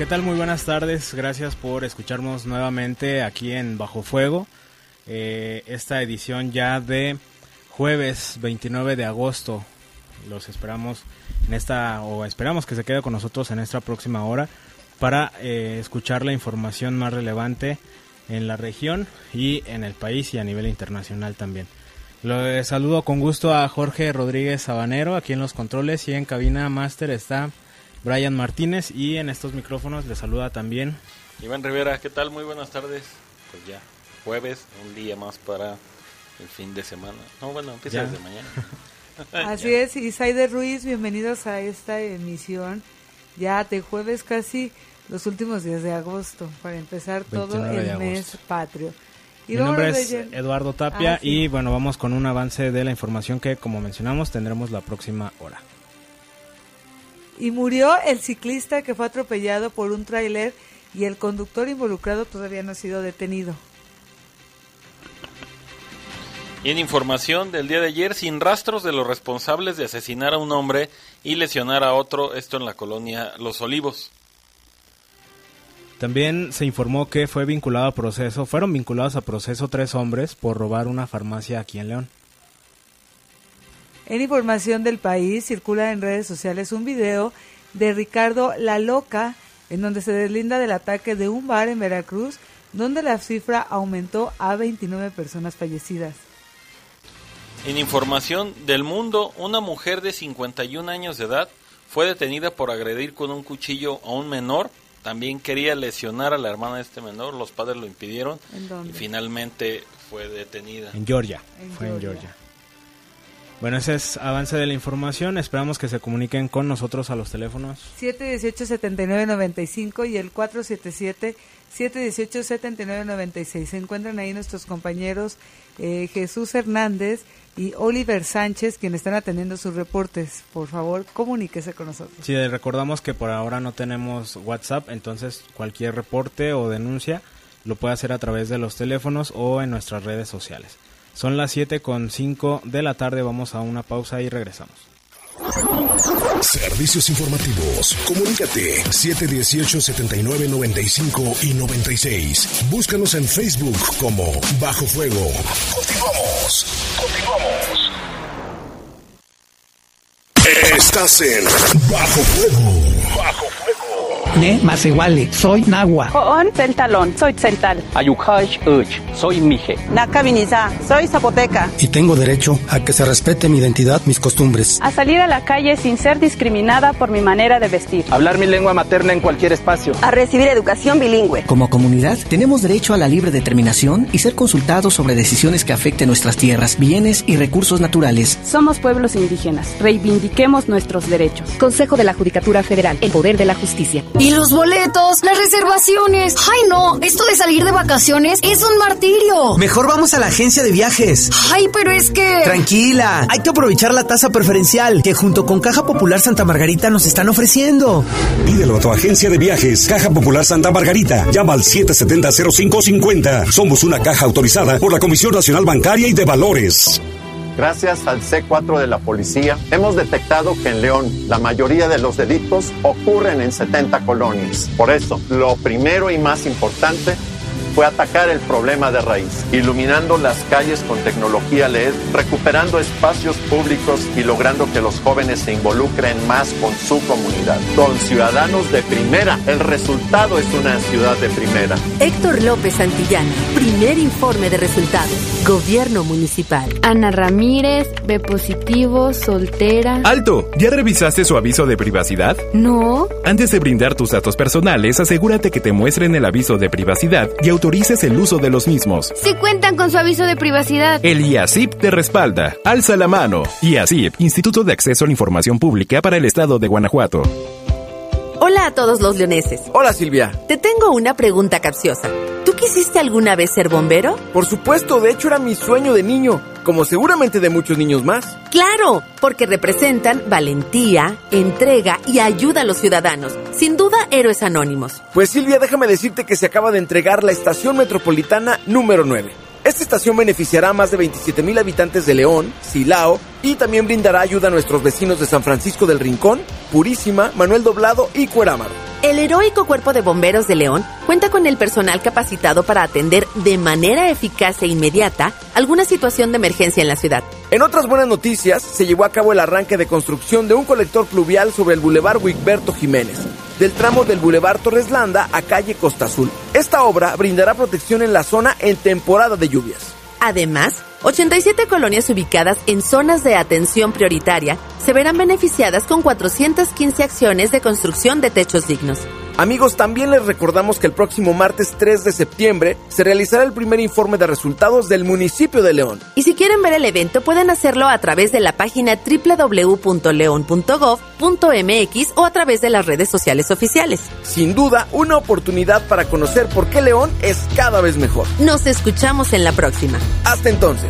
¿Qué tal? Muy buenas tardes. Gracias por escucharnos nuevamente aquí en Bajo Fuego. Eh, esta edición ya de jueves 29 de agosto. Los esperamos en esta, o esperamos que se quede con nosotros en esta próxima hora para eh, escuchar la información más relevante en la región y en el país y a nivel internacional también. Lo saludo con gusto a Jorge Rodríguez Sabanero aquí en los controles y en cabina máster está Brian Martínez y en estos micrófonos le saluda también Iván Rivera, ¿qué tal? Muy buenas tardes. Pues ya, jueves, un día más para el fin de semana. No, bueno, empieza Ya. desde mañana. Así es, Isaide Ruiz, bienvenidos a esta emisión ya de jueves casi los últimos días de agosto para empezar todo 29 de el mes patrio. Y Mi nombre es. Eduardo Tapia Ah, sí. y bueno, vamos con un avance de la información que como mencionamos tendremos la próxima hora. Y murió el ciclista que fue atropellado por un tráiler y el conductor involucrado todavía no ha sido detenido. Y en información del día de ayer, sin rastros de los responsables de asesinar a un hombre y lesionar a otro, esto en la colonia Los Olivos. También se informó que fue vinculado a proceso, fueron vinculados a proceso tres hombres por robar una farmacia aquí en León. En información del país circula en redes sociales un video de Ricardo La Loca en donde se deslinda del ataque de un bar en Veracruz donde la cifra aumentó a 29 personas fallecidas. En información del mundo, una mujer de 51 años de edad fue detenida por agredir con un cuchillo a un menor. También quería lesionar a la hermana de este menor, los padres lo impidieron ¿En dónde? y finalmente fue detenida. En Georgia. En fue en Georgia. Bueno, ese es avance de la información. Esperamos que se comuniquen con nosotros a los teléfonos 718-7995 y el 477-718-7996. Se encuentran ahí nuestros compañeros eh, Jesús Hernández y Oliver Sánchez, quienes están atendiendo sus reportes. Por favor, comuníquese con nosotros. Sí, recordamos que por ahora no tenemos WhatsApp, entonces cualquier reporte o denuncia lo puede hacer a través de los teléfonos o en nuestras redes sociales. Son las 7 con 5 de la tarde, vamos a una pausa y regresamos. Servicios informativos. Comunícate 718-7995 y 96. Búscanos en Facebook como Bajo Fuego. Continuamos. Continuamos. Estás en Bajo Fuego. Bajo Fuego. Ne Masewale, soy Nahua. Joon Centalón, soy Cental. Ayukash Uch, soy Mije. Nakabiniza, soy Zapoteca. Y tengo derecho a que se respete mi identidad, mis costumbres. A salir a la calle sin ser discriminada por mi manera de vestir. Hablar mi lengua materna en cualquier espacio. A recibir educación bilingüe. Como comunidad, tenemos derecho a la libre determinación y ser consultados sobre decisiones que afecten nuestras tierras, bienes y recursos naturales. Somos pueblos indígenas. Reivindiquemos nuestros derechos. Consejo de la Judicatura Federal, el poder de la justicia. Y los boletos, las reservaciones. Ay, no, esto de salir de vacaciones es un martirio. Mejor vamos a la agencia de viajes. Ay, pero es que... Tranquila, hay que aprovechar la tasa preferencial que junto con Caja Popular Santa Margarita nos están ofreciendo. Pídelo a tu agencia de viajes, Caja Popular Santa Margarita. Llama al 770-0550. Somos una caja autorizada por la Comisión Nacional Bancaria y de Valores. Gracias al C4 de la policía, hemos detectado que en León la mayoría de los delitos ocurren en 70 colonias. Por eso, lo primero y más importante fue atacar el problema de raíz, iluminando las calles con tecnología LED, recuperando espacios públicos y logrando que los jóvenes se involucren más con su comunidad. Con ciudadanos de primera, el resultado es una ciudad de primera. Héctor López Santillana, primer informe de resultados. Gobierno Municipal. Ana Ramírez, B positivo, soltera. ¡Alto! ¿Ya revisaste su aviso de privacidad? No. Antes de brindar tus datos personales, asegúrate que te muestren el aviso de privacidad y autorices el uso de los mismos. Si cuentan con su aviso de privacidad. El IACIP te respalda. Alza la mano. IACIP, Instituto de Acceso a la Información Pública para el Estado de Guanajuato. Hola a todos los leoneses. Hola Silvia. Te tengo una pregunta capciosa. ¿Tú quisiste alguna vez ser bombero? Por supuesto, de hecho era mi sueño de niño, como seguramente de muchos niños más. Claro, porque representan valentía, entrega y ayuda a los ciudadanos. Sin duda, héroes anónimos. Pues Silvia, déjame decirte que se acaba de entregar la estación metropolitana número 9. Esta estación beneficiará a más de 27 mil habitantes de León, Silao y también brindará ayuda a nuestros vecinos de San Francisco del Rincón, Purísima, Manuel Doblado y Cuerámaro. El heroico Cuerpo de Bomberos de León cuenta con el personal capacitado para atender de manera eficaz e inmediata alguna situación de emergencia en la ciudad. En otras buenas noticias, se llevó a cabo el arranque de construcción de un colector pluvial sobre el Boulevard Wigberto Jiménez, del tramo del Boulevard Torres Landa a calle Costa Azul. Esta obra brindará protección en la zona en temporada de lluvias. Además, 87 colonias ubicadas en zonas de atención prioritaria se verán beneficiadas con 415 acciones de construcción de techos dignos. Amigos, también les recordamos que el próximo martes 3 de septiembre se realizará el primer informe de resultados del municipio de León. Y si quieren ver el evento, pueden hacerlo a través de la página www.leon.gov.mx o a través de las redes sociales oficiales. Sin duda, una oportunidad para conocer por qué León es cada vez mejor. Nos escuchamos en la próxima. Hasta entonces.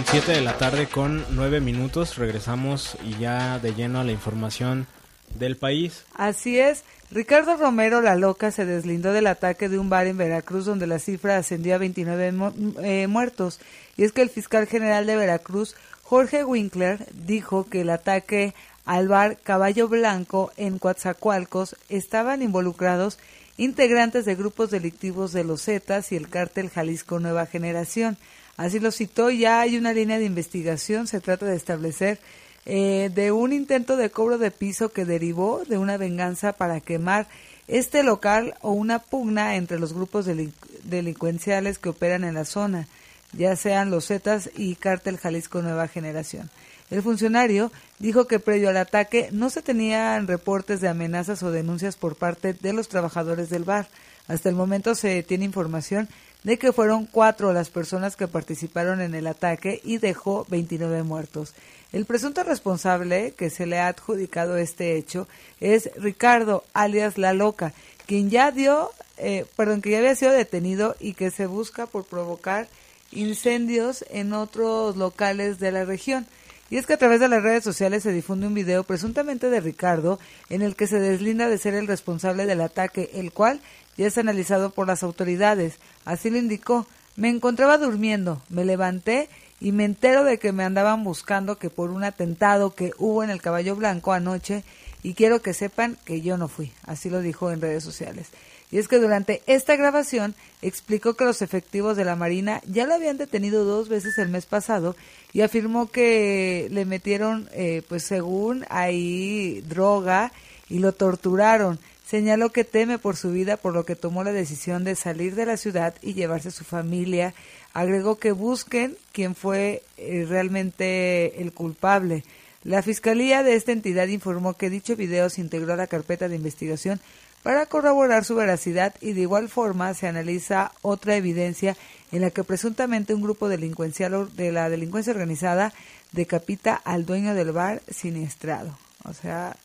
Son 7 de la tarde con 9 minutos. Regresamos y ya de lleno a la información del país. Así es. Ricardo Romero La Loca se deslindó del ataque de un bar en Veracruz donde la cifra ascendió a 29 mu eh, muertos. Y es que el fiscal general de Veracruz, Jorge Winkler, dijo que el ataque al bar Caballo Blanco en Coatzacoalcos estaban involucrados integrantes de grupos delictivos de los Zetas y el cártel Jalisco Nueva Generación. Así lo citó, ya hay una línea de investigación, se trata de establecer eh, de un intento de cobro de piso que derivó de una venganza para quemar este local o una pugna entre los grupos delinc delincuenciales que operan en la zona, ya sean los Zetas y Cártel Jalisco Nueva Generación. El funcionario dijo que previo al ataque no se tenían reportes de amenazas o denuncias por parte de los trabajadores del bar. Hasta el momento se tiene información de que fueron cuatro las personas que participaron en el ataque y dejó 29 muertos. El presunto responsable que se le ha adjudicado este hecho es Ricardo, alias La Loca, quien ya dio, eh, perdón, que ya había sido detenido y que se busca por provocar incendios en otros locales de la región. Y es que a través de las redes sociales se difunde un video presuntamente de Ricardo en el que se deslinda de ser el responsable del ataque, el cual ya es analizado por las autoridades. Así lo indicó. Me encontraba durmiendo, me levanté y me entero de que me andaban buscando que por un atentado que hubo en el Caballo Blanco anoche y quiero que sepan que yo no fui. Así lo dijo en redes sociales. Y es que durante esta grabación explicó que los efectivos de la Marina ya lo habían detenido dos veces el mes pasado y afirmó que le metieron, eh, pues según ahí, droga y lo torturaron. Señaló que teme por su vida, por lo que tomó la decisión de salir de la ciudad y llevarse a su familia. Agregó que busquen quién fue eh, realmente el culpable. La fiscalía de esta entidad informó que dicho video se integró a la carpeta de investigación para corroborar su veracidad y de igual forma se analiza otra evidencia en la que presuntamente un grupo delincuencial de la delincuencia organizada decapita al dueño del bar siniestrado. O sea,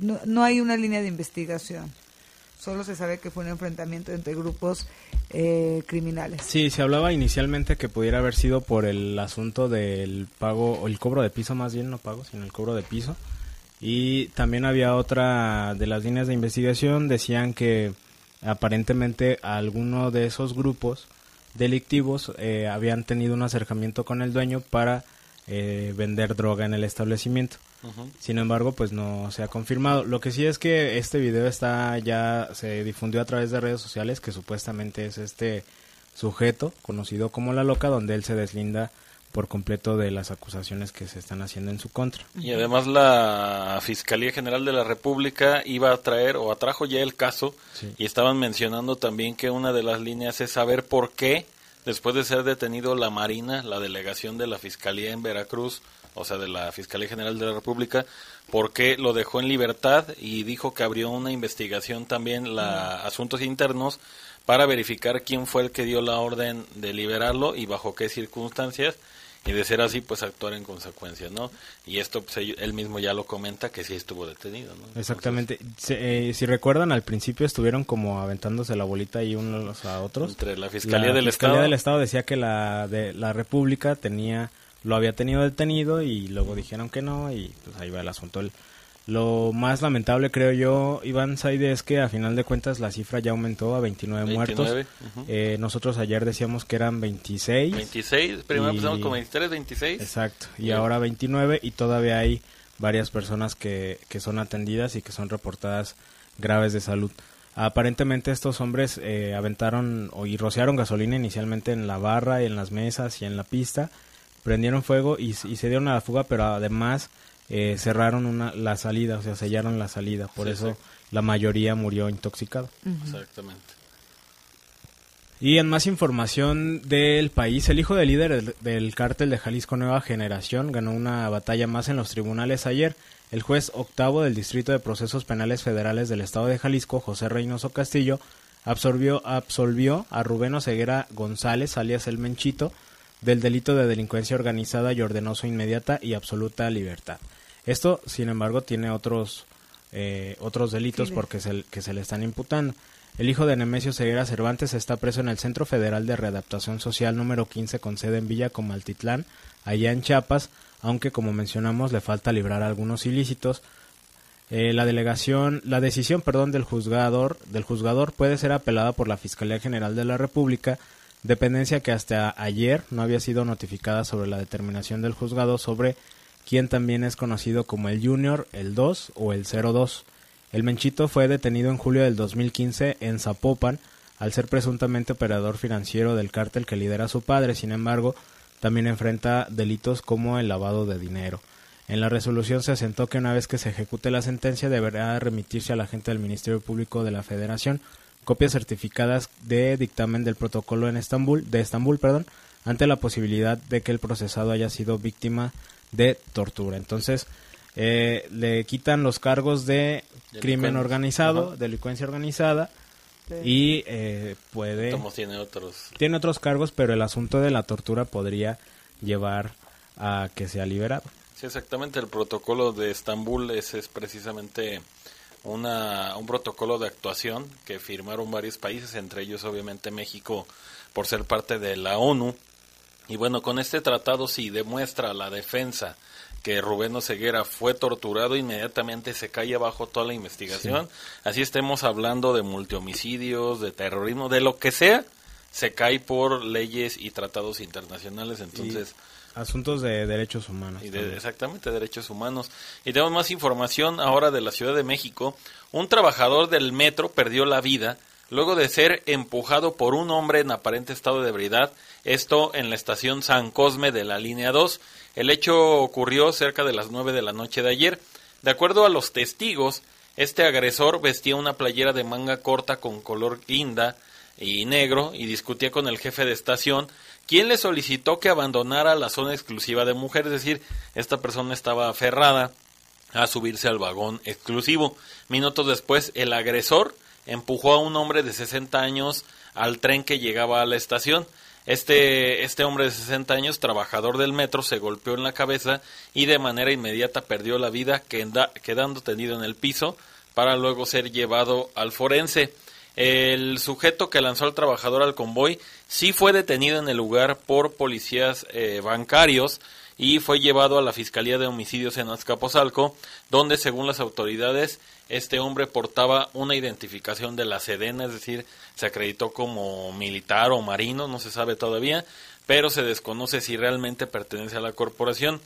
no, no hay una línea de investigación. Solo se sabe que fue un enfrentamiento entre grupos eh, criminales. Sí, se hablaba inicialmente que pudiera haber sido por el asunto del pago, o el cobro de piso más bien, no pago, sino el cobro de piso. Y también había otra de las líneas de investigación, decían que aparentemente alguno de esos grupos delictivos eh, habían tenido un acercamiento con el dueño para eh, vender droga en el establecimiento. Sin embargo, pues no se ha confirmado. Lo que sí es que este video está ya se difundió a través de redes sociales que supuestamente es este sujeto conocido como la loca donde él se deslinda por completo de las acusaciones que se están haciendo en su contra. Y además la Fiscalía General de la República iba a traer o atrajo ya el caso y estaban mencionando también que una de las líneas es saber por qué después de ser detenido la Marina, la delegación de la Fiscalía en Veracruz, o sea, de la Fiscalía General de la República, por qué lo dejó en libertad y dijo que abrió una investigación también la Asuntos Internos para verificar quién fue el que dio la orden de liberarlo y bajo qué circunstancias y de ser así pues actuar en consecuencia, ¿no? Y esto pues, él mismo ya lo comenta que sí estuvo detenido, ¿no? Exactamente. Eh, si recuerdan al principio estuvieron como aventándose la bolita y unos a otros. Entre la Fiscalía del Fiscalía Estado. del Estado decía que la de la República tenía lo había tenido detenido y luego dijeron que no y pues ahí va el asunto. El, lo más lamentable, creo yo, Iván Saide, es que a final de cuentas la cifra ya aumentó a 29, muertos. eh, nosotros ayer decíamos que eran 26. 26, primero empezamos con 23, 26. Exacto, y ahora 29 y todavía hay varias personas que, que son atendidas y que son reportadas graves de salud. Aparentemente estos hombres eh, aventaron o y rociaron gasolina inicialmente en la barra, y en las mesas y en la pista, prendieron fuego y, y se dieron a la fuga, pero además eh, cerraron una, la salida, o sea, sellaron la salida. Por Sí, eso sí. la mayoría murió intoxicado. Exactamente. Y en más información del país, el hijo del líder del, del cártel de Jalisco Nueva Generación ganó una batalla más en los tribunales ayer. El juez octavo del Distrito de Procesos Penales Federales del Estado de Jalisco, José Reynoso Castillo, absorbió, absolvió a Rubén Oseguera González, alias El Menchito, del delito de delincuencia organizada y ordenó su inmediata y absoluta libertad. Esto, sin embargo, tiene otros, eh, otros delitos porque se, que se le están imputando. El hijo de Nemesio Ceguera Cervantes está preso en el Centro Federal de Readaptación Social número 15 con sede en Villa Comaltitlán, allá en Chiapas, aunque como mencionamos le falta librar algunos ilícitos. Eh, la delegación, la decisión, perdón, del juzgador, del juzgador puede ser apelada por la Fiscalía General de la República, dependencia que hasta ayer no había sido notificada sobre la determinación del juzgado sobre quien también es conocido como el Junior, el 2 o el 02. El Menchito fue detenido en julio del 2015 en Zapopan al ser presuntamente operador financiero del cártel que lidera su padre. Sin embargo, también enfrenta delitos como el lavado de dinero. En la resolución se asentó que una vez que se ejecute la sentencia deberá remitirse a la gente del Ministerio Público de la Federación copias certificadas de dictamen del protocolo en Estambul, de Estambul, perdón, ante la posibilidad de que el procesado haya sido víctima de tortura. Entonces, eh, le quitan los cargos de crimen organizado, Ajá. delincuencia organizada y eh, puede Como tiene otros. tiene otros cargos, pero el asunto de la tortura podría llevar a que sea liberado. Sí, exactamente. El protocolo de Estambul es, es precisamente una, un protocolo de actuación que firmaron varios países, entre ellos obviamente México por ser parte de la ONU. Y bueno, con este tratado si demuestra la defensa que Rubén Oseguera fue torturado, inmediatamente se cae abajo toda la investigación. Así estemos hablando de multihomicidios, de terrorismo, de lo que sea, se cae por leyes y tratados internacionales. Entonces, Asuntos de derechos humanos. y de- exactamente, derechos humanos. Y tenemos más información ahora de la Ciudad de México. Un trabajador del metro perdió la vida luego de ser empujado por un hombre en aparente estado de ebriedad, esto en la estación San Cosme de la línea 2. El hecho ocurrió cerca de las 9 de la noche de ayer. De acuerdo a los testigos, este agresor vestía una playera de manga corta con color guinda y negro y discutía con el jefe de estación, quien le solicitó que abandonara la zona exclusiva de mujeres, es decir, esta persona estaba aferrada a subirse al vagón exclusivo. Minutos después, el agresor empujó a un hombre de 60 años al tren que llegaba a la estación. Este, este hombre de 60 años, trabajador del metro, se golpeó en la cabeza y de manera inmediata perdió la vida, quedando tendido en el piso para luego ser llevado al forense. El sujeto que lanzó al trabajador al convoy sí fue detenido en el lugar por policías eh, bancarios y fue llevado a la Fiscalía de Homicidios en Azcapotzalco, donde según las autoridades este hombre portaba una identificación de la Sedena, es decir, se acreditó como militar o marino, no se sabe todavía, pero se desconoce si realmente pertenece a la corporación.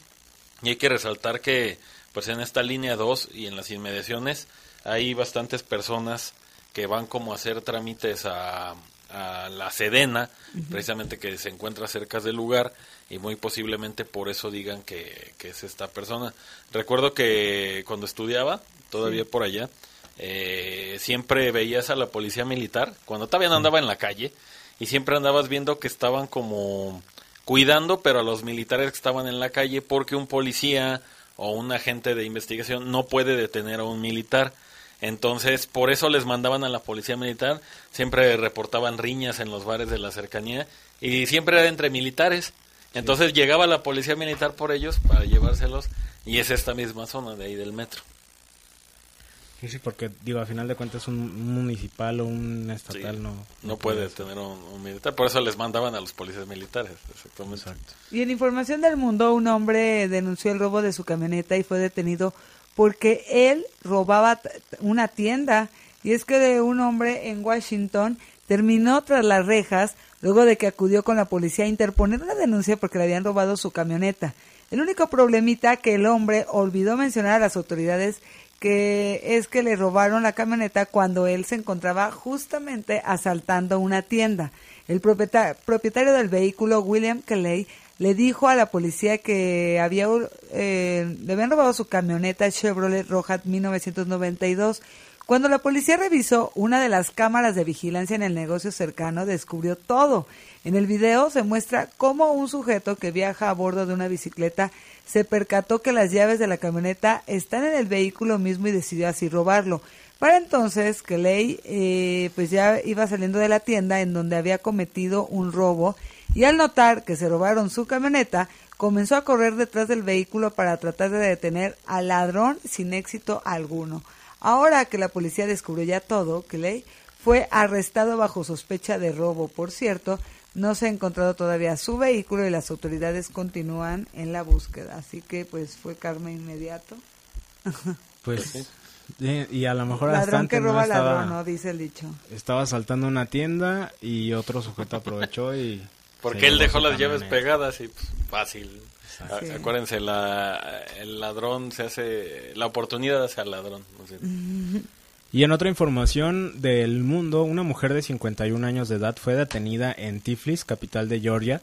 Y hay que resaltar que pues en esta línea 2 y en las inmediaciones hay bastantes personas que van como a hacer trámites a, la Sedena, precisamente que se encuentra cerca del lugar y muy posiblemente por eso digan que, es esta persona. Recuerdo que cuando estudiaba, todavía por allá, eh, siempre veías a la policía militar, cuando todavía no andaba en la calle, y siempre andabas viendo que estaban como cuidando, pero a los militares que estaban en la calle, porque un policía o un agente de investigación no puede detener a un militar. Entonces, por eso les mandaban a la policía militar, siempre reportaban riñas en los bares de la cercanía y siempre era entre militares. Entonces llegaba la policía militar por ellos para llevárselos y es esta misma zona de ahí del metro. Sí, sí, porque digo, a final de cuentas un municipal o un estatal no, no, puede tener un, militar, por eso les mandaban a los policías militares, exactamente. Y en información del mundo, un hombre denunció el robo de su camioneta y fue detenido porque él robaba una tienda. Y es que de un hombre en Washington terminó tras las rejas luego de que acudió con la policía a interponer una denuncia porque le habían robado su camioneta. El único problemita que el hombre olvidó mencionar a las autoridades que es que le robaron la camioneta cuando él se encontraba justamente asaltando una tienda. El propietario del vehículo, William Kelly, le dijo a la policía que había eh, le habían robado su camioneta Chevrolet Roja 1992. Cuando la policía revisó una de las cámaras de vigilancia en el negocio cercano, descubrió todo. En el video se muestra cómo un sujeto que viaja a bordo de una bicicleta se percató que las llaves de la camioneta están en el vehículo mismo y decidió así robarlo. Para entonces, Kelly eh, pues ya iba saliendo de la tienda en donde había cometido un robo y al notar que se robaron su camioneta, comenzó a correr detrás del vehículo para tratar de detener al ladrón sin éxito alguno. Ahora que la policía descubrió ya todo, Clay fue arrestado bajo sospecha de robo. Por cierto, no se ha encontrado todavía su vehículo y las autoridades continúan en la búsqueda. Así que pues fue karma inmediato. Pues y a lo mejor ladrón que roba ladrón, ¿no? Dice el dicho. Estaba saltando una tienda y otro sujeto aprovechó y porque él dejó las llaves pegadas y pues, fácil. Acuérdense, la, el ladrón se hace, la oportunidad hace al ladrón. Y en otra información del mundo, una mujer de 51 años de edad fue detenida en Tiflis, capital de Georgia,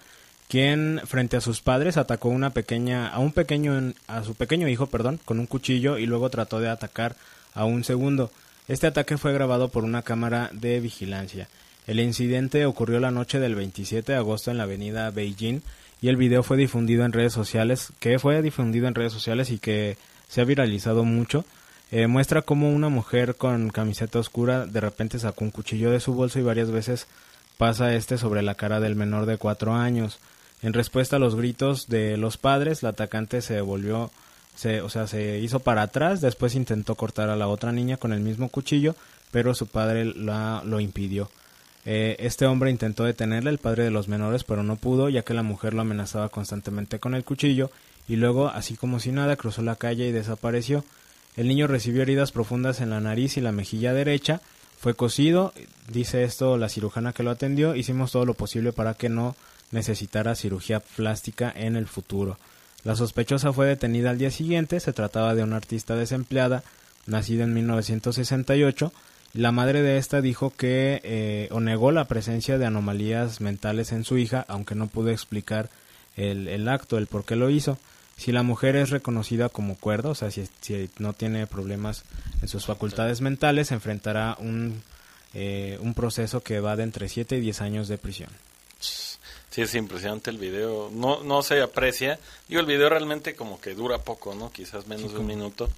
quien frente a sus padres atacó una pequeña, a un pequeño, a su pequeño hijo, perdón, con un cuchillo y luego trató de atacar a un segundo. Este ataque fue grabado por una cámara de vigilancia. El incidente ocurrió la noche del 27 de agosto en la avenida Beijing y el video fue difundido en redes sociales, que fue difundido en redes sociales y que se ha viralizado mucho. Eh, muestra cómo una mujer con camiseta oscura de repente sacó un cuchillo de su bolso y varias veces pasa este sobre la cara del menor de cuatro años. En respuesta a los gritos de los padres, la atacante se volvió, se, o sea, se hizo para atrás, después intentó cortar a la otra niña con el mismo cuchillo, pero su padre la, lo impidió. Eh, este hombre intentó detenerle, el padre de los menores, pero no pudo, ya que la mujer lo amenazaba constantemente con el cuchillo, y luego, así como si nada, cruzó la calle y desapareció. El niño recibió heridas profundas en la nariz y la mejilla derecha, fue cosido, dice esto la cirujana que lo atendió, hicimos todo lo posible para que no necesitara cirugía plástica en el futuro. La sospechosa fue detenida al día siguiente, se trataba de una artista desempleada, nacida en 1968, la madre de esta dijo que eh, o negó la presencia de anomalías mentales en su hija, aunque no pudo explicar el, el, acto, el por qué lo hizo. Si la mujer es reconocida como cuerda, o sea, si, si no tiene problemas en sus facultades mentales, enfrentará un, eh, un proceso que va de entre 7 y 10 años de prisión. Sí, es impresionante el video. No, no se aprecia. Digo, el video realmente como que dura poco, ¿no? Quizás menos de un minuto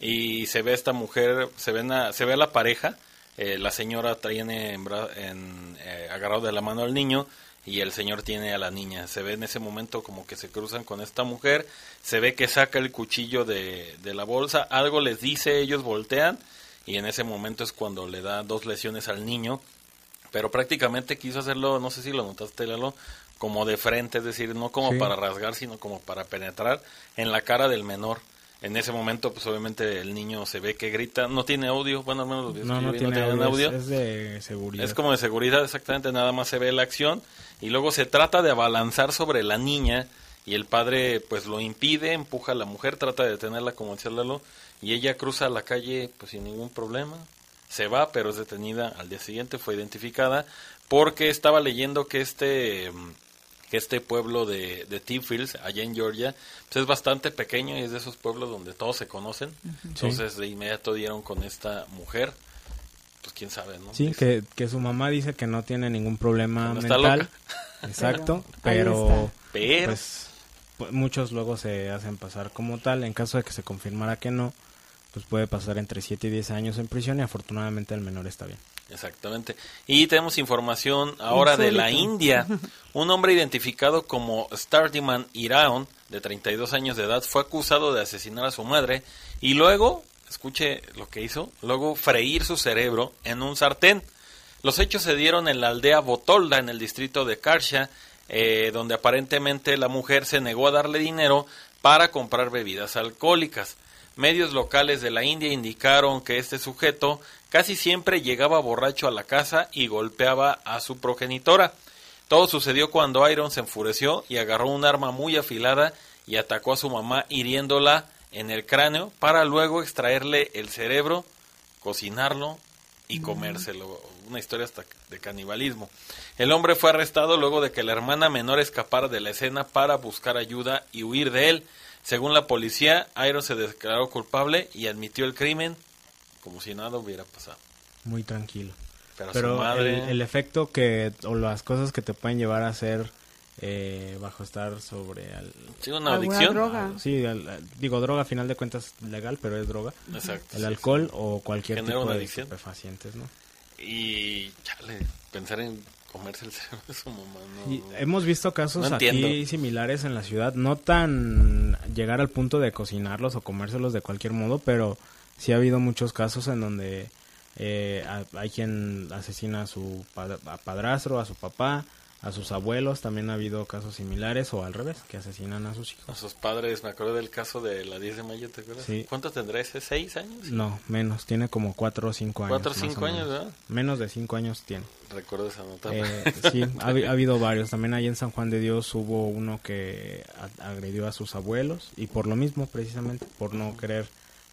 y se ve esta mujer, se ve, se ve a la pareja, eh, la señora tiene en, eh, agarrado de la mano al niño y el señor tiene a la niña. Se ve en ese momento como que se cruzan con esta mujer, se ve que saca el cuchillo de, de la bolsa, algo les dice, ellos voltean y en ese momento es cuando le da dos lesiones al niño, pero prácticamente quiso hacerlo, no sé si lo notaste, Lalo, como de frente, es decir, no como Sí. para rasgar, sino como para penetrar en la cara del menor. En ese momento, pues obviamente el niño se ve que grita, no tiene audio, bueno, al menos los videos No, que no vi tiene tenían audio, es, es de seguridad. es como de seguridad, exactamente, nada más se ve la acción y luego se trata de abalanzar sobre la niña y el padre pues lo impide, empuja a la mujer, trata de detenerla como decía Lalo y ella cruza la calle pues sin ningún problema, se va pero es detenida. Al día siguiente, fue identificada porque estaba leyendo que este mm, este pueblo de, de Tifils, allá en Georgia, pues es bastante pequeño y es de esos pueblos donde todos se conocen. Entonces de inmediato dieron con esta mujer, pues quién sabe, ¿no? Sí, que, que su mamá dice que no tiene ningún problema No está mental. loca. Exacto, Pero, pues, pu- muchos luego se hacen pasar como tal. En caso de que se confirmara que no, pues puede pasar entre 7 y 10 años en prisión y afortunadamente el menor está bien. Exactamente. Y tenemos información ahora de la. India. Un hombre identificado como Stardiman Iraon, de 32 años de edad, fue acusado de asesinar a su madre y luego, escuche lo que hizo, luego freír su cerebro en un sartén. Los hechos se dieron en la aldea Botolda, en el distrito de Karsha, eh, donde aparentemente la mujer se negó a darle dinero para comprar bebidas alcohólicas. Medios locales de la India indicaron que este sujeto casi siempre llegaba borracho a la casa y golpeaba a su progenitora. Todo sucedió cuando Iron se enfureció y agarró un arma muy afilada y atacó a su mamá hiriéndola en el cráneo para luego extraerle el cerebro, cocinarlo y comérselo. Una historia hasta de canibalismo. El hombre fue arrestado luego de que la hermana menor escapara de la escena para buscar ayuda y huir de él. Según la policía, Iron se declaró culpable y admitió el crimen como si nada hubiera pasado. Muy tranquilo. Pero, Pero su madre... el, el efecto que, o las cosas que te pueden llevar a hacer eh, bajo estar sobre... al- Sí, una ¿Alguna adicción. droga? Sí, al- al- digo, droga a final de cuentas legal, pero es droga. Exacto, El sí, alcohol o cualquier Genera tipo una de adicción. estupefacientes, ¿no? Y chale, pensar en comerse el cerebro de su mamá, no. Y hemos visto casos No aquí similares en la ciudad, no tan llegar al punto de cocinarlos o comérselos de cualquier modo, pero sí ha habido muchos casos en donde eh, ha- hay quien asesina a su padrastro, a su papá, a sus abuelos, también ha habido casos similares o al revés, que asesinan a sus hijos. A sus padres, me acuerdo del caso de la 10 de mayo, ¿te acuerdas? Sí. ¿Cuánto tendrá ese? ¿Seis años? No, menos, tiene como cuatro o cinco años. Cuatro o cinco años, menos. ¿verdad? Menos de cinco años tiene. Recuerdo esa nota. Eh, sí, ha, ha habido varios. También ahí en San Juan de Dios hubo uno que agredió a sus abuelos y por lo mismo, precisamente, por no querer,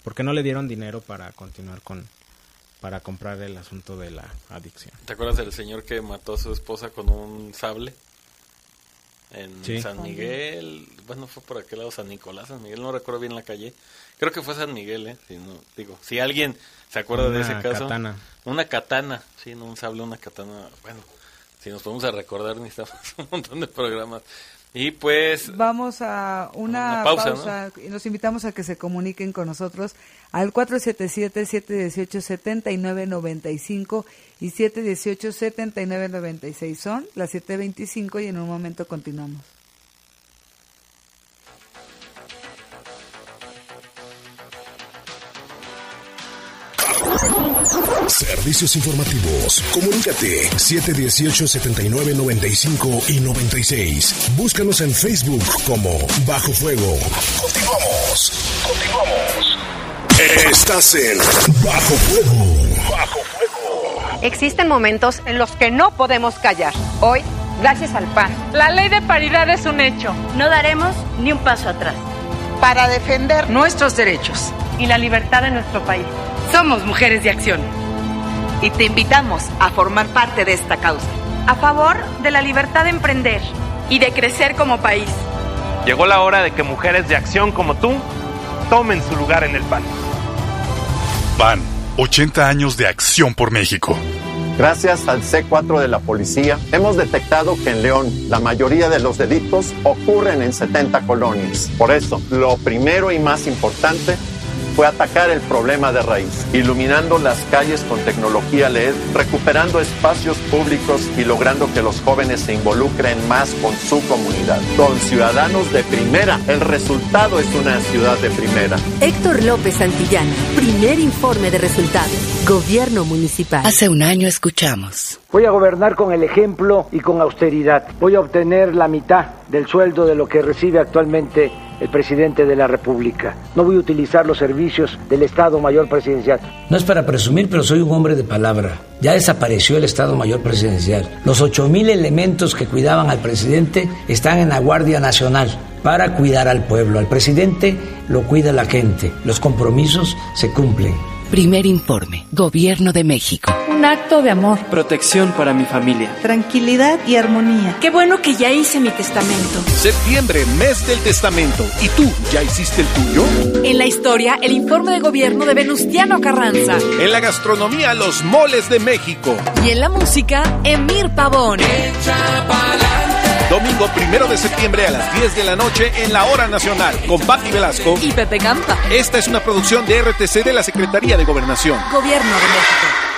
porque no le dieron dinero para continuar con, para comprar el asunto de la adicción. ¿Te acuerdas del señor que mató a su esposa con un sable? En Sí. San Miguel, bueno, fue por aquel lado San Nicolás, San Miguel, no recuerdo bien la calle. Creo que fue San Miguel, ¿eh? Si, no, digo, si alguien se acuerda de ese caso. katana. Una katana, sí, no un sable, una katana. Bueno, si nos podemos a recordar, necesitamos un montón de programas. Y pues, Vamos a una, Una pausa, pausa, y los invitamos a que se comuniquen con nosotros al 477-718-7995 y 718-7996. Son las 7.25 y en un momento continuamos. Servicios informativos. Comunícate 718-7995 y 96. Búscanos en Facebook como Bajo Fuego. Continuamos. Continuamos. Estás en Bajo Fuego. Bajo Existen momentos en los que no podemos callar. Hoy, gracias al PAN, la ley de paridad es un hecho. No daremos ni un paso atrás. Para defender nuestros derechos y la libertad de nuestro país. Somos mujeres de acción. Y te invitamos a formar parte de esta causa. A favor de la libertad de emprender y de crecer como país. Llegó la hora de que mujeres de acción como tú tomen su lugar en el PAN. PAN, 80 años de acción por México. Gracias al C4 de la policía, hemos detectado que en León la mayoría de los delitos ocurren en 70 colonias. Por eso, lo primero y más importante fue atacar el problema de raíz, iluminando las calles con tecnología LED, recuperando espacios públicos y logrando que los jóvenes se involucren más con su comunidad. Con ciudadanos de primera, el resultado es una ciudad de primera. Héctor López Santillana, primer informe de resultados. Gobierno municipal. Hace un año escuchamos. Voy a gobernar con el ejemplo y con austeridad. Voy a obtener la mitad del sueldo de lo que recibe actualmente el presidente de la República. No voy a utilizar los servicios del Estado Mayor Presidencial. No es para presumir, pero soy un hombre de palabra. Ya desapareció el Estado Mayor Presidencial. Los 8.000 elementos que cuidaban al presidente están en la Guardia Nacional para cuidar al pueblo. Al presidente lo cuida la gente. Los compromisos se cumplen. Primer informe. Gobierno de México. Un acto de amor. Protección para mi familia. Tranquilidad y armonía. Qué bueno que ya hice mi testamento. Septiembre, mes del testamento. ¿Y tú, ya hiciste el tuyo? En la historia, el informe de gobierno de Venustiano Carranza. En la gastronomía, los moles de México. Y en la música, Emir Pavón. Domingo primero de septiembre a las 10 de la noche en la Hora Nacional con Patti Velasco y Pepe Campa. Esta es una producción de RTC de la Secretaría de Gobernación. Gobierno de México.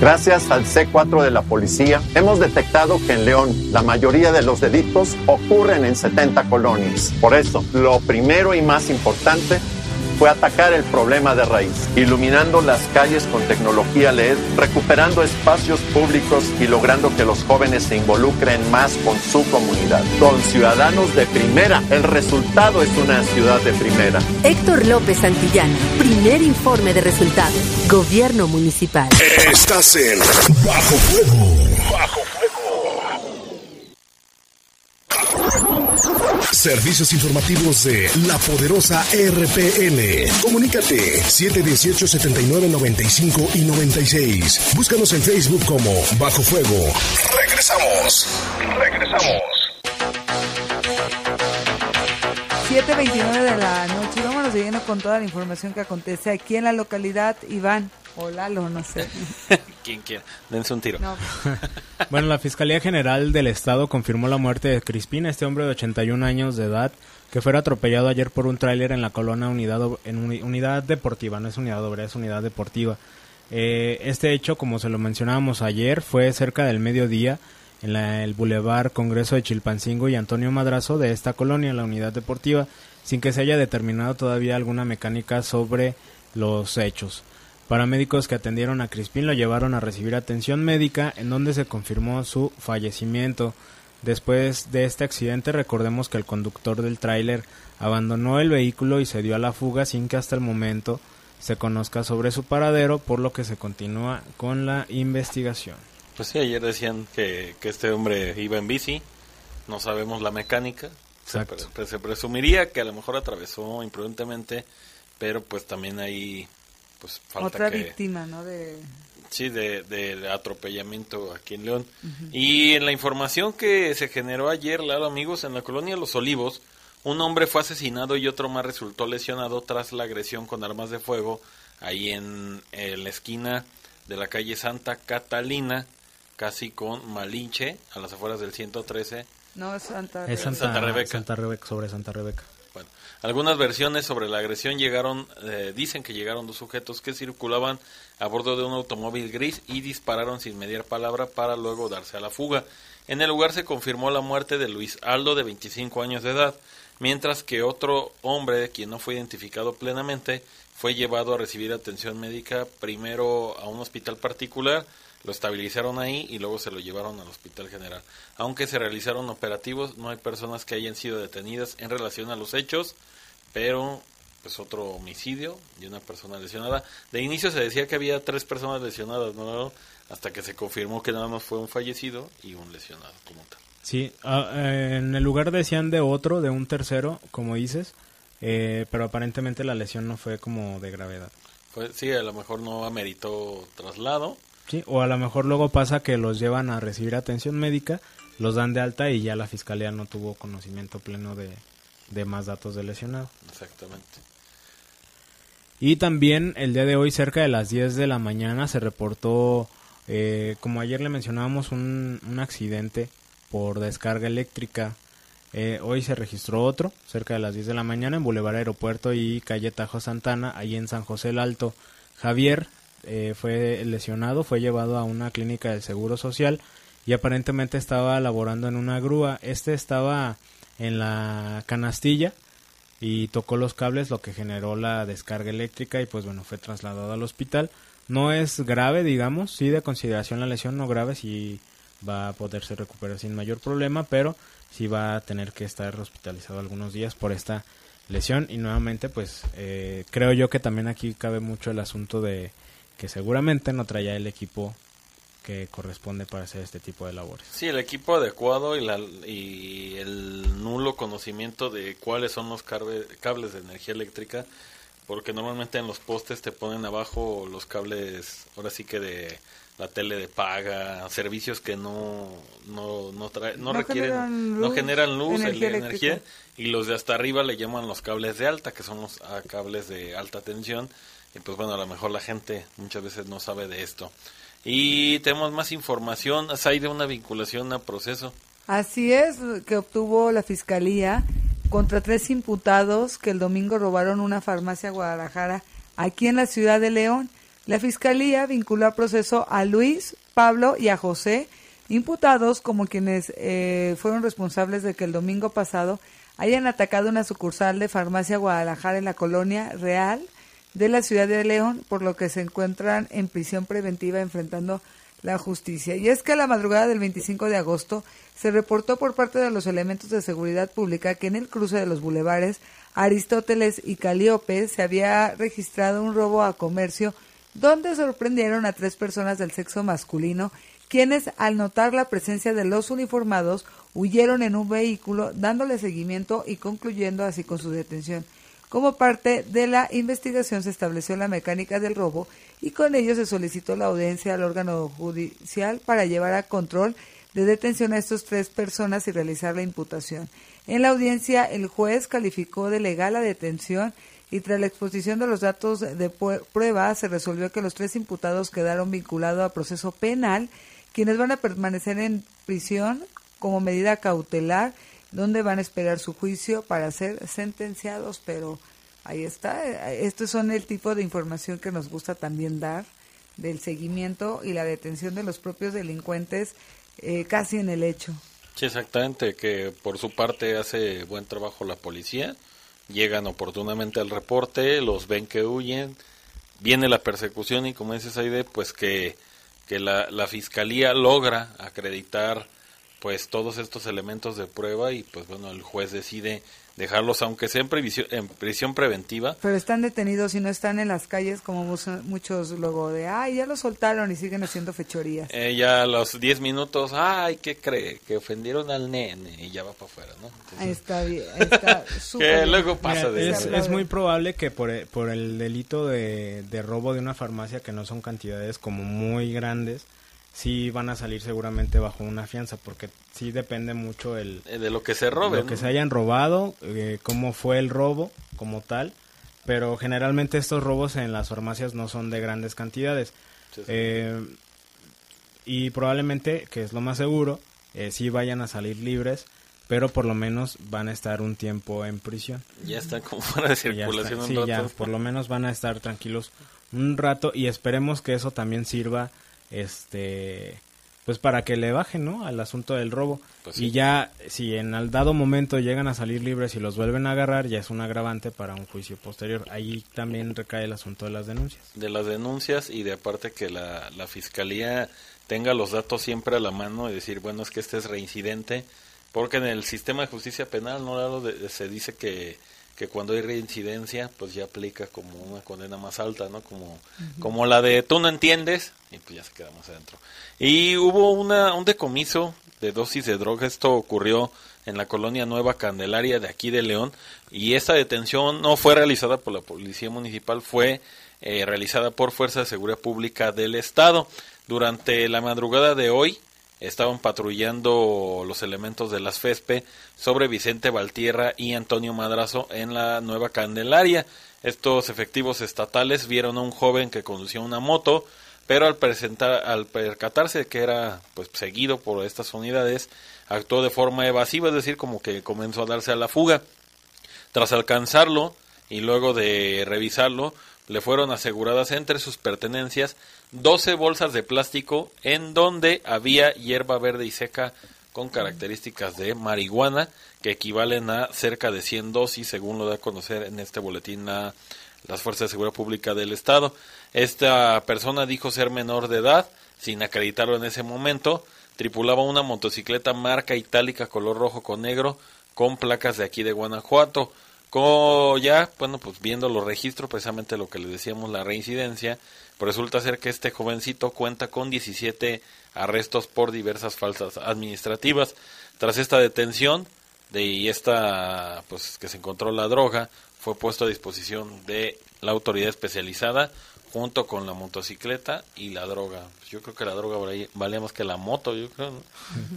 Gracias al C4 de la policía, hemos detectado que en León la mayoría de los delitos ocurren en 70 colonias. Por eso, lo primero y más importante fue atacar el problema de raíz, iluminando las calles con tecnología LED, recuperando espacios públicos y logrando que los jóvenes se involucren más con su comunidad. Con ciudadanos de primera, el resultado es una ciudad de primera. Héctor López Santillana, primer informe de resultados. Gobierno municipal. Estás en Bajo Fuego. Bajo Fuego. Servicios informativos de la poderosa RPN. Comunícate 718-7995 y 96. Búscanos en Facebook como Bajo Fuego. Regresamos. Regresamos. 7.29 de la noche. Vámonos siguiendo con toda la información que acontece aquí en la localidad. Iván o Lalo, no sé. Quien quiera, dense un tiro. No. bueno, la Fiscalía General del Estado confirmó la muerte de Crispín, este hombre de 81 años de edad, que fue atropellado ayer por un tráiler en la colonia unidad, en unidad deportiva, no es unidad obrera, es unidad deportiva. Eh, este hecho, como se lo mencionábamos ayer, fue cerca del mediodía en la, el Boulevard Congreso de Chilpancingo y Antonio Madrazo de esta colonia, la unidad deportiva, sin que se haya determinado todavía alguna mecánica sobre los hechos. Paramédicos que atendieron a Crispín lo llevaron a recibir atención médica en donde se confirmó su fallecimiento. Después de este accidente recordemos que el conductor del tráiler abandonó el vehículo y se dio a la fuga sin que hasta el momento se conozca sobre su paradero, por lo que se continúa con la investigación. Pues sí, ayer decían que, que este hombre iba en bici, no sabemos la mecánica, se, pre se, presumiría que a lo mejor atravesó imprudentemente, pero pues también hay pues falta Otra que, víctima, ¿no? De... Sí, de, de, atropellamiento aquí en León. Uh -huh. Y en la información que se generó ayer, Lalo, amigos, en la colonia Los Olivos, un hombre fue asesinado y otro más resultó lesionado tras la agresión con armas de fuego ahí en, en la esquina de la calle Santa Catalina, casi con Malinche, a las afueras del 113. No, es Santa, es Santa, Santa Rebeca. Santa Rebeca, sobre Santa Rebeca. Algunas versiones sobre la agresión llegaron, eh, dicen que llegaron dos sujetos que circulaban a bordo de un automóvil gris y dispararon sin mediar palabra para luego darse a la fuga. En el lugar se confirmó la muerte de Luis Aldo, de 25 años de edad, mientras que otro hombre, quien no fue identificado plenamente, fue llevado a recibir atención médica primero a un hospital particular, lo estabilizaron ahí y luego se lo llevaron al hospital general. Aunque se realizaron operativos, no hay personas que hayan sido detenidas en relación a los hechos, pero pues otro homicidio y una persona lesionada. De inicio se decía que había tres personas lesionadas, ¿no? Hasta que se confirmó que nada más fue un fallecido y un lesionado como tal. Sí, uh, en el lugar decían de otro, de un tercero, como dices, eh, pero aparentemente la lesión no fue como de gravedad. Pues sí, a lo mejor no ameritó traslado. Sí, o a lo mejor luego pasa que los llevan a recibir atención médica, los dan de alta y ya la fiscalía no tuvo conocimiento pleno de, de más datos del lesionado. Exactamente. Y también el día de hoy, cerca de las 10 de la mañana, se reportó, eh, como ayer le mencionábamos, un, un accidente por descarga eléctrica. Eh, hoy se registró otro, cerca de las 10 de la mañana, en Boulevard Aeropuerto y calle Tajo Santana, ahí en San José el Alto. Javier eh, fue lesionado, fue llevado a una clínica del Seguro Social y aparentemente estaba laborando en una grúa. Este estaba en la canastilla y tocó los cables, lo que generó la descarga eléctrica y pues bueno, fue trasladado al hospital. No es grave, digamos, sí de consideración la lesión no grave, sí va a poderse recuperar sin mayor problema, pero sí va a tener que estar hospitalizado algunos días por esta lesión y nuevamente pues eh, creo yo que también aquí cabe mucho el asunto de que seguramente no traía el equipo que corresponde para hacer este tipo de labores. Sí, el equipo adecuado y, la, y el nulo conocimiento de cuáles son los cables, cables de energía eléctrica, porque normalmente en los postes te ponen abajo los cables, ahora sí que de la tele de paga, servicios que no no no, trae, no, No requieren generan no luz, generan luz, energía el- energía, eléctrica. y los de hasta arriba le llaman los cables de alta, que son los cables de alta tensión. Y pues bueno, a lo mejor la gente muchas veces no sabe de esto. Y tenemos más información, hay de una vinculación a proceso. Así es, que obtuvo la fiscalía contra tres imputados que el domingo robaron una farmacia Guadalajara aquí en la ciudad de León. La fiscalía vinculó a proceso a Luis, Pablo y a José, imputados como quienes eh, fueron responsables de que el domingo pasado hayan atacado una sucursal de farmacia Guadalajara en la colonia Real de la ciudad de León, por lo que se encuentran en prisión preventiva enfrentando la justicia. Y es que a la madrugada del 25 de agosto se reportó por parte de los elementos de seguridad pública que en el cruce de los bulevares Aristóteles y Calíope se había registrado un robo a comercio donde sorprendieron a tres personas del sexo masculino quienes al notar la presencia de los uniformados huyeron en un vehículo dándole seguimiento y concluyendo así con su detención. Como parte de la investigación se estableció la mecánica del robo y con ello se solicitó la audiencia al órgano judicial para llevar a control de detención a estas tres personas y realizar la imputación. En la audiencia el juez calificó de legal la detención y tras la exposición de los datos de prueba se resolvió que los tres imputados quedaron vinculados a proceso penal, quienes van a permanecer en prisión como medida cautelar donde van a esperar su juicio para ser sentenciados, pero ahí está, estos son el tipo de información que nos gusta también dar del seguimiento y la detención de los propios delincuentes eh, casi en el hecho. Sí, exactamente, que por su parte hace buen trabajo la policía, llegan oportunamente al reporte, los ven que huyen, viene la persecución y como dices Aide, pues que, que la, la fiscalía logra acreditar pues todos estos elementos de prueba y pues bueno, el juez decide dejarlos aunque sea en, previsión- en prisión preventiva, Pero están detenidos y no están en las calles como muchos luego de, ay, ya lo soltaron y siguen haciendo fechorías. eh, ya a los 10 minutos, ay, ¿qué cree? Que ofendieron al nene y ya va para afuera, ¿no? Entonces, Ahí está bien, ahí está que luego pasa Mira, de es, es muy probable que por, por el delito de, de robo de una farmacia, que no son cantidades como muy grandes, sí van a salir seguramente bajo una fianza, porque sí depende mucho el Eh, de lo que se roben. lo que se hayan robado, eh, cómo fue el robo como tal, pero generalmente estos robos en las farmacias no son de grandes cantidades. Sí, sí. Eh, y probablemente, que es lo más seguro, eh, sí vayan a salir libres, pero por lo menos van a estar un tiempo en prisión. Ya están como fuera de Ya está, circulación un sí, rato. ya, por lo menos van a estar tranquilos un rato y esperemos que eso también sirva este pues para que le bajen ¿no? al asunto del robo Pues sí. y ya si en al dado momento llegan a salir libres y los vuelven a agarrar ya es un agravante para un juicio posterior ahí también recae el asunto de las denuncias de las denuncias y de aparte que la, la fiscalía tenga los datos siempre a la mano y decir, bueno, es que este es reincidente, porque en el sistema de justicia penal no se dice que, que cuando hay reincidencia, pues ya aplica como una condena más alta, ¿no? Como, como la de tú no entiendes, y pues ya se queda más adentro. Y hubo una, un decomiso de dosis de droga. Esto ocurrió en la colonia Nueva Candelaria de aquí de León y esta detención no fue realizada por la policía municipal, fue eh, realizada por Fuerza de Seguridad Pública del Estado. Durante la madrugada de hoy estaban patrullando los elementos de las FESPE sobre Vicente Valtierra y Antonio Madrazo en la Nueva Candelaria. Estos efectivos estatales vieron a un joven que conducía una moto, pero al, presentar, al percatarse que era pues seguido por estas unidades, actuó de forma evasiva, es decir, como que comenzó a darse a la fuga. Tras alcanzarlo y luego de revisarlo, le fueron aseguradas entre sus pertenencias 12 bolsas de plástico en donde había hierba verde y seca con características de marihuana que equivalen a cerca de 100 dosis según lo da a conocer en este boletín las Fuerzas de Seguridad Pública del Estado. Esta persona dijo ser menor de edad, sin acreditarlo en ese momento, tripulaba una motocicleta marca itálica color rojo con negro con placas de aquí de Guanajuato. Como ya, bueno, pues viendo los registros, precisamente lo que le decíamos, la reincidencia, pues resulta ser que este jovencito cuenta con 17 arrestos por diversas falsas administrativas. Tras esta detención de, y esta, pues que se encontró la droga, fue puesto a disposición de la autoridad especializada junto con la motocicleta y la droga. Yo creo que la droga valía más que la moto, yo creo.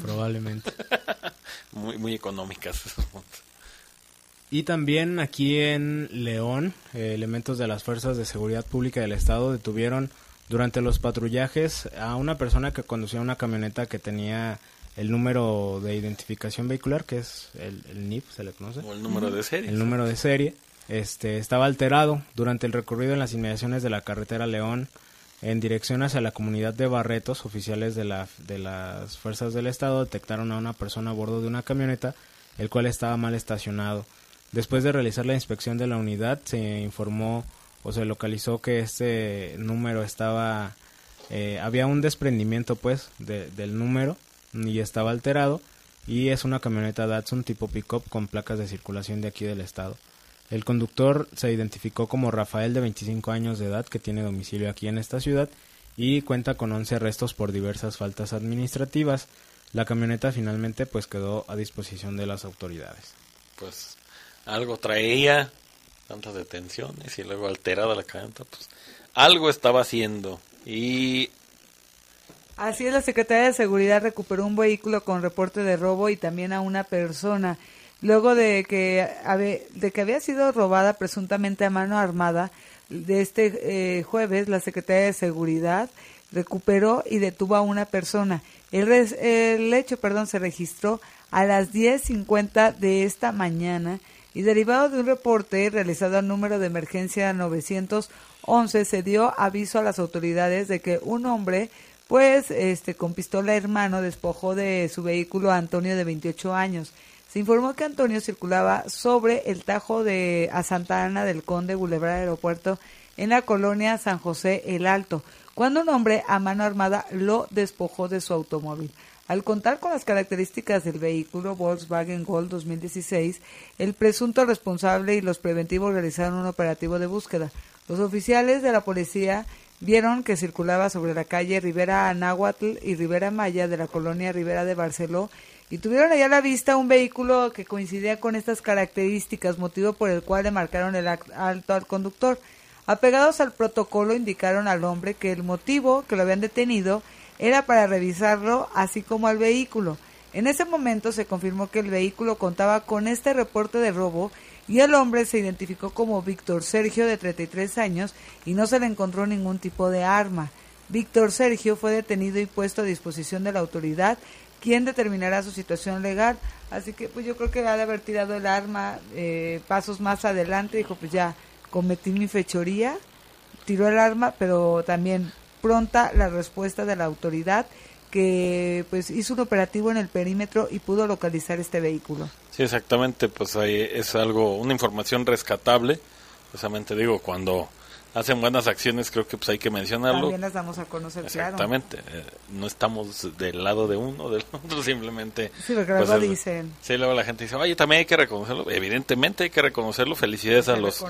Probablemente. muy, muy económicas. Y también aquí en León, eh, elementos de las Fuerzas de Seguridad Pública del Estado detuvieron durante los patrullajes a una persona que conducía una camioneta que tenía el número de identificación vehicular, que es el, NIP, se le conoce. O el número de serie. El número de serie. Este, estaba alterado durante el recorrido en las inmediaciones de la carretera León en dirección hacia la comunidad de Barretos. Oficiales de, la, de las fuerzas del Estado detectaron a una persona a bordo de una camioneta, el cual estaba mal estacionado. Después de realizar la inspección de la unidad, se informó o se localizó que este número estaba, eh, había un desprendimiento pues del número y estaba alterado y es una camioneta Datsun tipo pickup con placas de circulación de aquí del estado. El conductor se identificó como Rafael de 25 años de edad que tiene domicilio aquí en esta ciudad y cuenta con 11 arrestos por diversas faltas administrativas. La camioneta finalmente pues quedó a disposición de las autoridades. Pues algo traía, tantas detenciones y luego alterada la camioneta, pues algo estaba haciendo. Y Así es, la Secretaría de Seguridad recuperó un vehículo con reporte de robo y también a una persona. Luego de que, de que había sido robada presuntamente a mano armada, de este eh, jueves la Secretaría de Seguridad recuperó y detuvo a una persona. El, el hecho perdón, se registró a las 10.50 de esta mañana y derivado de un reporte realizado al número de emergencia 911 se dio aviso a las autoridades de que un hombre pues este con pistola hermano despojó de su vehículo a Antonio de 28 años. Se informó que Antonio circulaba sobre el Tajo de a Santa Ana del Conde Boulevard Aeropuerto en la colonia San José El Alto, cuando un hombre a mano armada lo despojó de su automóvil. Al contar con las características del vehículo Volkswagen Gold 2016, el presunto responsable y los preventivos realizaron un operativo de búsqueda. Los oficiales de la policía vieron que circulaba sobre la calle Rivera Anáhuatl y Rivera Maya de la colonia Rivera de Barceló y tuvieron allá a la vista un vehículo que coincidía con estas características, motivo por el cual le marcaron el alto al conductor. Apegados al protocolo indicaron al hombre que el motivo que lo habían detenido era para revisarlo, así como al vehículo. En ese momento se confirmó que el vehículo contaba con este reporte de robo y el hombre se identificó como Víctor Sergio de 33 años y no se le encontró ningún tipo de arma. Víctor Sergio fue detenido y puesto a disposición de la autoridad, quien determinará su situación legal. Así que pues yo creo que ha de haber tirado el arma eh, pasos más adelante. Dijo pues ya cometí mi fechoría, tiró el arma, pero también pronta la respuesta de la autoridad que pues hizo un operativo en el perímetro y pudo localizar este vehículo. Sí, exactamente, pues ahí es algo, una información rescatable, precisamente digo, cuando hacen buenas acciones creo que pues hay que mencionarlo. También las damos a conocer, Exactamente, eh, no estamos del lado de uno, del otro, simplemente... Sí, porque luego pues, dicen... Sí, luego la gente dice, oye, también hay que reconocerlo, evidentemente hay que reconocerlo, felicidades a los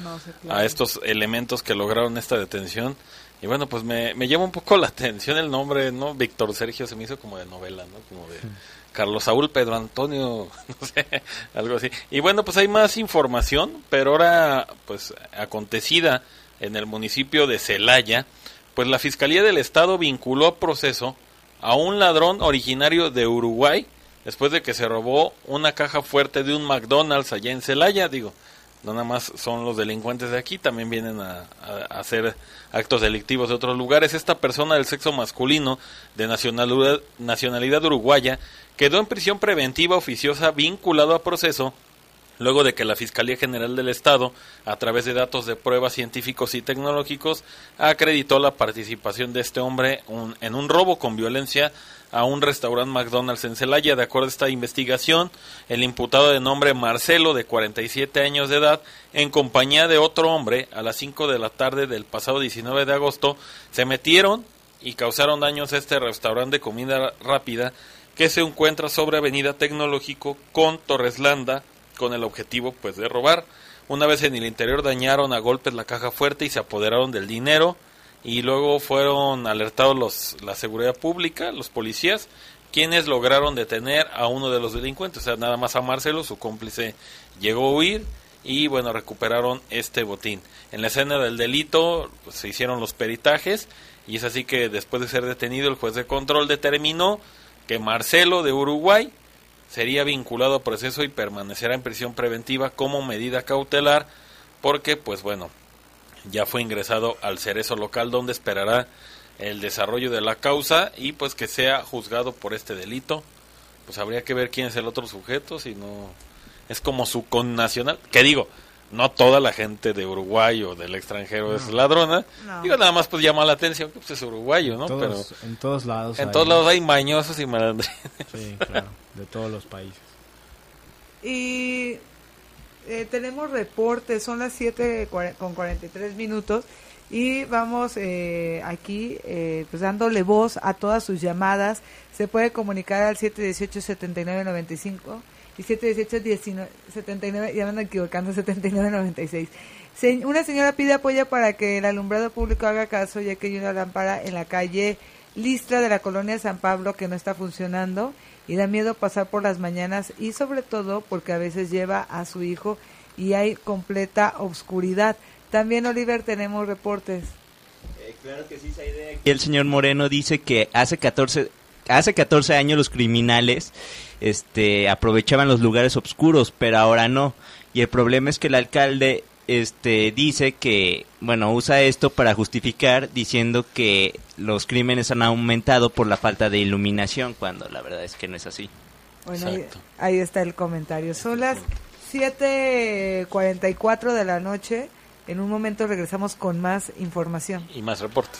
a estos elementos que lograron esta detención Y bueno, pues me, me llama un poco la atención el nombre, ¿no? Víctor Sergio se me hizo como de novela, ¿no? Como de Carlos Saúl Pedro Antonio, no sé, algo así. Y bueno, pues hay más información, pero ahora, pues acontecida en el municipio de Celaya, pues la Fiscalía del Estado vinculó a proceso a un ladrón originario de Uruguay después de que se robó una caja fuerte de un McDonald's allá en Celaya, digo, no nada más son los delincuentes de aquí, también vienen a, hacer actos delictivos de otros lugares. Esta persona del sexo masculino de nacionalidad, nacionalidad uruguaya quedó en prisión preventiva oficiosa vinculado a proceso luego de que la Fiscalía General del Estado, a través de datos de pruebas científicos y tecnológicos, acreditó la participación de este hombre en un robo con violencia a un restaurante McDonald's en Celaya. De acuerdo a esta investigación, el imputado de nombre Marcelo, de 47 años de edad, en compañía de otro hombre, a las 5 de la tarde del pasado 19 de agosto, se metieron y causaron daños a este restaurante de comida rápida que se encuentra sobre Avenida Tecnológico con Torreslanda, con el objetivo pues de robar. Una vez en el interior dañaron a golpes la caja fuerte y se apoderaron del dinero y luego fueron alertados los, la seguridad pública, los policías, quienes lograron detener a uno de los delincuentes, o sea, nada más a Marcelo, su cómplice llegó a huir y bueno, recuperaron este botín. En la escena del delito pues, se hicieron los peritajes y es así que después de ser detenido el juez de control determinó que Marcelo de Uruguay sería vinculado a proceso y permanecerá en prisión preventiva como medida cautelar porque pues bueno, ya fue ingresado al cerezo local donde esperará el desarrollo de la causa y pues que sea juzgado por este delito. Pues habría que ver quién es el otro sujeto, si no es como su connacional. Que digo, no toda la gente de Uruguay o del extranjero es ladrona. Digo, nada más pues llama la atención que pues es uruguayo, ¿no? Pero en todos lados. En todos lados hay mañosos y malandrines. Sí, claro, de todos los países. Y eh, tenemos reportes, son las 7 con 43 minutos y vamos eh, aquí eh, pues dándole voz a todas sus llamadas. Se puede comunicar al 718-7995 y 718-79, ya me ando equivocando, 7996. una señora pide apoyo para que el alumbrado público haga caso ya que hay una lámpara en la calle Listra de la colonia San Pablo que no está funcionando y da miedo pasar por las mañanas y sobre todo porque a veces lleva a su hijo y hay completa oscuridad. También, Oliver, tenemos reportes. Eh, claro que sí, esa idea. El señor Moreno dice que hace 14, hace 14 años los criminales este, aprovechaban los lugares oscuros, pero ahora no. Y el problema es que el alcalde este dice que bueno usa esto para justificar diciendo que los crímenes han aumentado por la falta de iluminación cuando la verdad es que no es así. Bueno ahí, está el comentario. Son las 7:44 de la noche. En un momento regresamos con más información. Y más reportes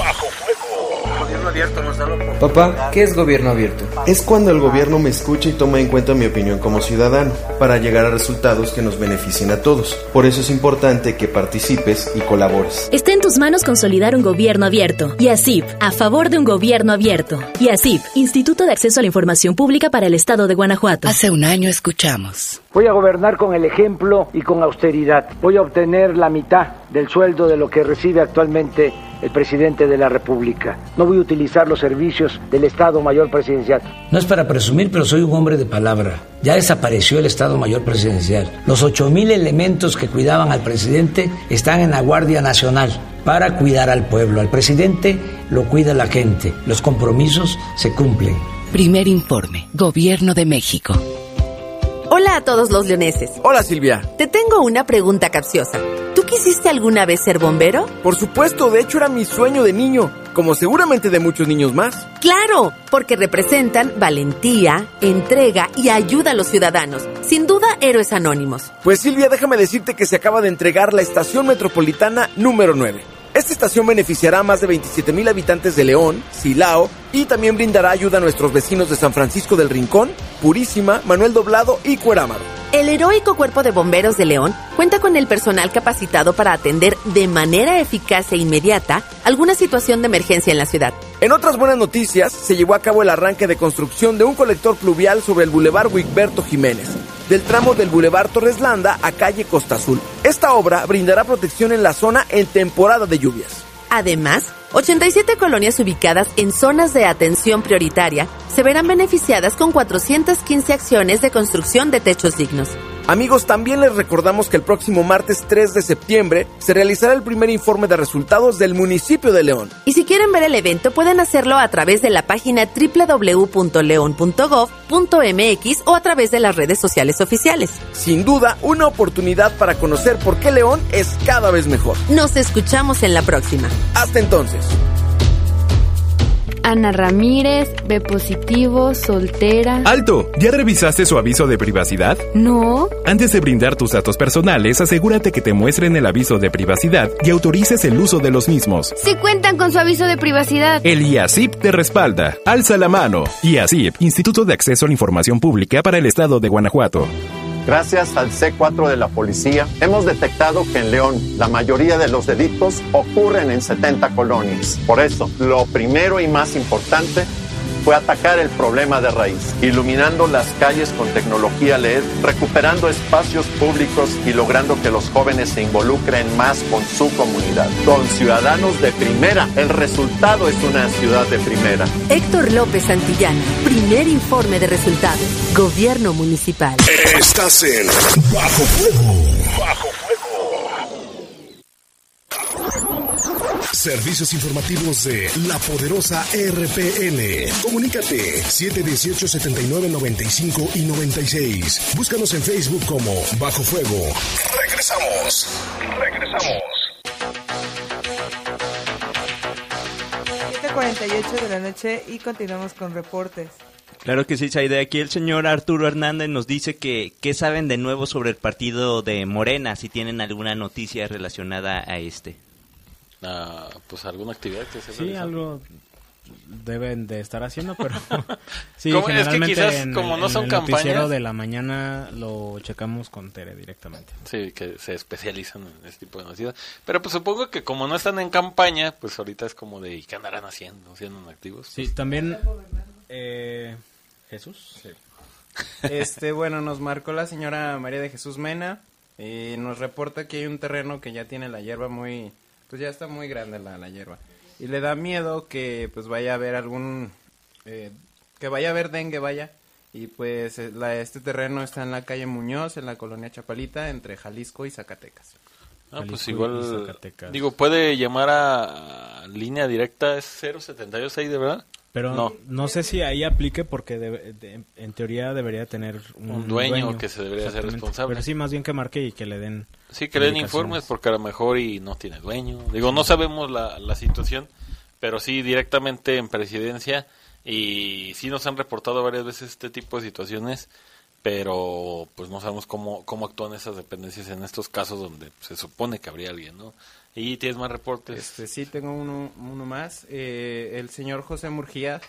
Bajo Papá, ¿qué es gobierno abierto? Es cuando el gobierno me escucha y toma en cuenta mi opinión como ciudadano, para llegar a resultados que nos beneficien a todos. Por eso es importante que participes y colabores. Está en tus manos consolidar un gobierno abierto. Y así, a favor de un gobierno abierto. Y así, Instituto de Acceso a la Información Pública para el Estado de Guanajuato. Hace un año escuchamos. Voy a gobernar con el ejemplo y con austeridad. Voy a obtener la mitad del sueldo de lo que recibe actualmente el presidente de la República. No voy a utilizar los servicios del Estado Mayor Presidencial. No es para presumir, pero soy un hombre de palabra. Ya desapareció el Estado Mayor Presidencial. Los ocho mil elementos que cuidaban al presidente están en la Guardia Nacional para cuidar al pueblo. Al presidente lo cuida la gente. Los compromisos se cumplen. Primer informe. Gobierno de México. Hola a todos los leoneses. Hola Silvia. Te tengo una pregunta capciosa. ¿Tú quisiste alguna vez ser bombero? Por supuesto, de hecho era mi sueño de niño, como seguramente de muchos niños más. Claro, porque representan valentía, entrega y ayuda a los ciudadanos. Sin duda, héroes anónimos. Pues Silvia, déjame decirte que se acaba de entregar la estación metropolitana número 9. Esta estación beneficiará a más de 27 mil habitantes de León, Silao y también brindará ayuda a nuestros vecinos de San Francisco del Rincón, Purísima, Manuel Doblado y Cuerámaro. El heroico Cuerpo de Bomberos de León cuenta con el personal capacitado para atender de manera eficaz e inmediata alguna situación de emergencia en la ciudad. En otras buenas noticias, se llevó a cabo el arranque de construcción de un colector pluvial sobre el Boulevard Wigberto Jiménez, del tramo del Boulevard Torres Landa a calle Costa Azul. Esta obra brindará protección en la zona en temporada de lluvias. Además, 87 colonias ubicadas en zonas de atención prioritaria se verán beneficiadas con 415 acciones de construcción de techos dignos. Amigos, también les recordamos que el próximo martes 3 de septiembre se realizará el primer informe de resultados del municipio de León. Y si quieren ver el evento pueden hacerlo a través de la página www.leon.gov.mx o a través de las redes sociales oficiales. Sin duda, una oportunidad para conocer por qué León es cada vez mejor. Nos escuchamos en la próxima. Hasta entonces. Ana Ramírez, B positivo, soltera. ¡Alto! ¿Ya revisaste su aviso de privacidad? No. Antes de brindar tus datos personales, asegúrate que te muestren el aviso de privacidad y autorices el uso de los mismos. Si cuentan con su aviso de privacidad. El IACIP te respalda. Alza la mano. IACIP, Instituto de Acceso a la Información Pública para el Estado de Guanajuato. Gracias al C4 de la policía, hemos detectado que en León la mayoría de los delitos ocurren en 70 colonias. Por eso, lo primero y más importante fue atacar el problema de raíz, iluminando las calles con tecnología LED, recuperando espacios públicos y logrando que los jóvenes se involucren más con su comunidad. Con ciudadanos de primera, el resultado es una ciudad de primera. Héctor López Santillán, primer informe de resultados. Gobierno Municipal. Estás en Bajo Fuego. Bajo Fuego. Servicios informativos de la poderosa RPN. Comunícate 718-7995 y 96. Búscanos en Facebook como Bajo Fuego. Regresamos. Regresamos. 7.48 de la noche y continuamos con reportes. Claro que sí, Saide. Aquí el señor Arturo Hernández nos dice que qué saben de nuevo sobre el partido de Morena, si tienen alguna noticia relacionada a este. Ah, pues alguna actividad que se Sí, realiza. algo deben de estar haciendo, pero sí, ¿Cómo? Es que generalmente quizás en, como no en son el noticiero campañas- de la mañana lo checamos con Tere directamente. Sí, que se especializan en este tipo de noticias. Pero pues supongo que como no están en campaña, pues ahorita es como de, ¿y qué andarán haciendo? ¿Siendo activos? Sí, también eh, Jesús. Este, bueno, nos marcó la señora María de Jesús Mena y nos reporta que hay un terreno que ya tiene la hierba muy, pues ya está muy grande la, la hierba. Y le da miedo que pues vaya a haber algún, eh, que vaya a haber dengue, vaya. Y pues eh, la, este terreno está en la calle Muñoz, en la colonia Chapalita, entre Jalisco y Zacatecas. Ah, pues Jalisco igual, digo, puede llamar a, a línea directa, es 072 ahí, ¿de verdad? Pero no, no, sé si ahí aplique porque debe- de- en teoría debería tener un, Un dueño que se debería hacer Exactamente. responsable. Pero sí, más bien que marque y que le den. Sí, que le den informes porque a lo mejor y no tiene dueño. Digo, no sabemos la, la situación, pero sí directamente en presidencia y sí nos han reportado varias veces este tipo de situaciones, pero pues no sabemos cómo, cómo actúan esas dependencias en estos casos donde se supone que habría alguien, ¿no? Y tienes más reportes. Este, sí, tengo uno, uno más. Eh, el señor José Murgía,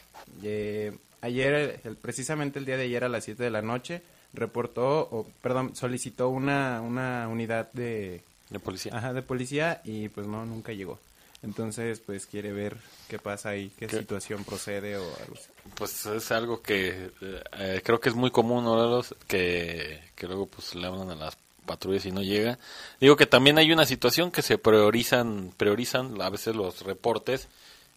eh, ayer, el- precisamente el día de ayer a las 7 de la noche, reportó, o perdón, solicitó una, una unidad de... De policía. Ajá, de policía y pues no, nunca llegó. Entonces, pues quiere ver qué pasa ahí, qué, ¿Qué? situación procede o algo así. Pues es algo que eh, eh, creo que es muy común, ¿no? Que, que luego pues le hablan a las patrullas y no llega. Digo que también hay una situación que se priorizan, priorizan a veces los reportes.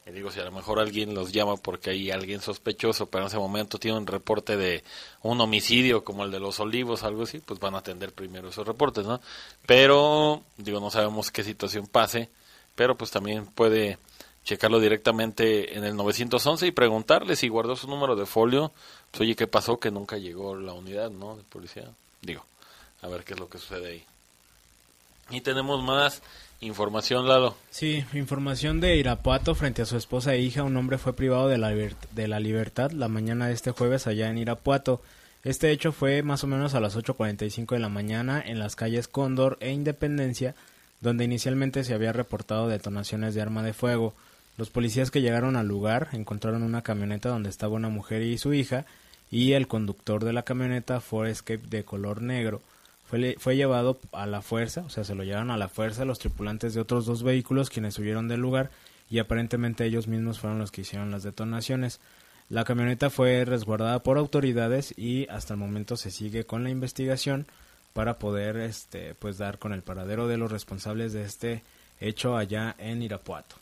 Y digo, si a lo mejor alguien los llama porque hay alguien sospechoso, pero en ese momento tiene un reporte de un homicidio como el de los olivos, algo así, pues van a atender primero esos reportes, ¿no? Pero, digo, no sabemos qué situación pase, pero pues también puede checarlo directamente en el 911 y preguntarle si guardó su número de folio. Pues, oye, ¿qué pasó? Que nunca llegó la unidad, ¿no? De policía. Digo, a ver qué es lo que sucede ahí. Y tenemos más información, Lalo. Sí, información de Irapuato frente a su esposa e hija. Un hombre fue privado de la, de la libertad la mañana de este jueves allá en Irapuato. Este hecho fue más o menos a las 8.45 de la mañana en las calles Cóndor e Independencia, donde inicialmente se había reportado detonaciones de arma de fuego. Los policías que llegaron al lugar encontraron una camioneta donde estaba una mujer y su hija y el conductor de la camioneta Ford Escape de color negro fue, fue llevado a la fuerza, o sea, se lo llevaron a la fuerza los tripulantes de otros dos vehículos quienes huyeron del lugar y aparentemente ellos mismos fueron los que hicieron las detonaciones. La camioneta fue resguardada por autoridades y hasta el momento se sigue con la investigación para poder este pues dar con el paradero de los responsables de este hecho allá en Irapuato.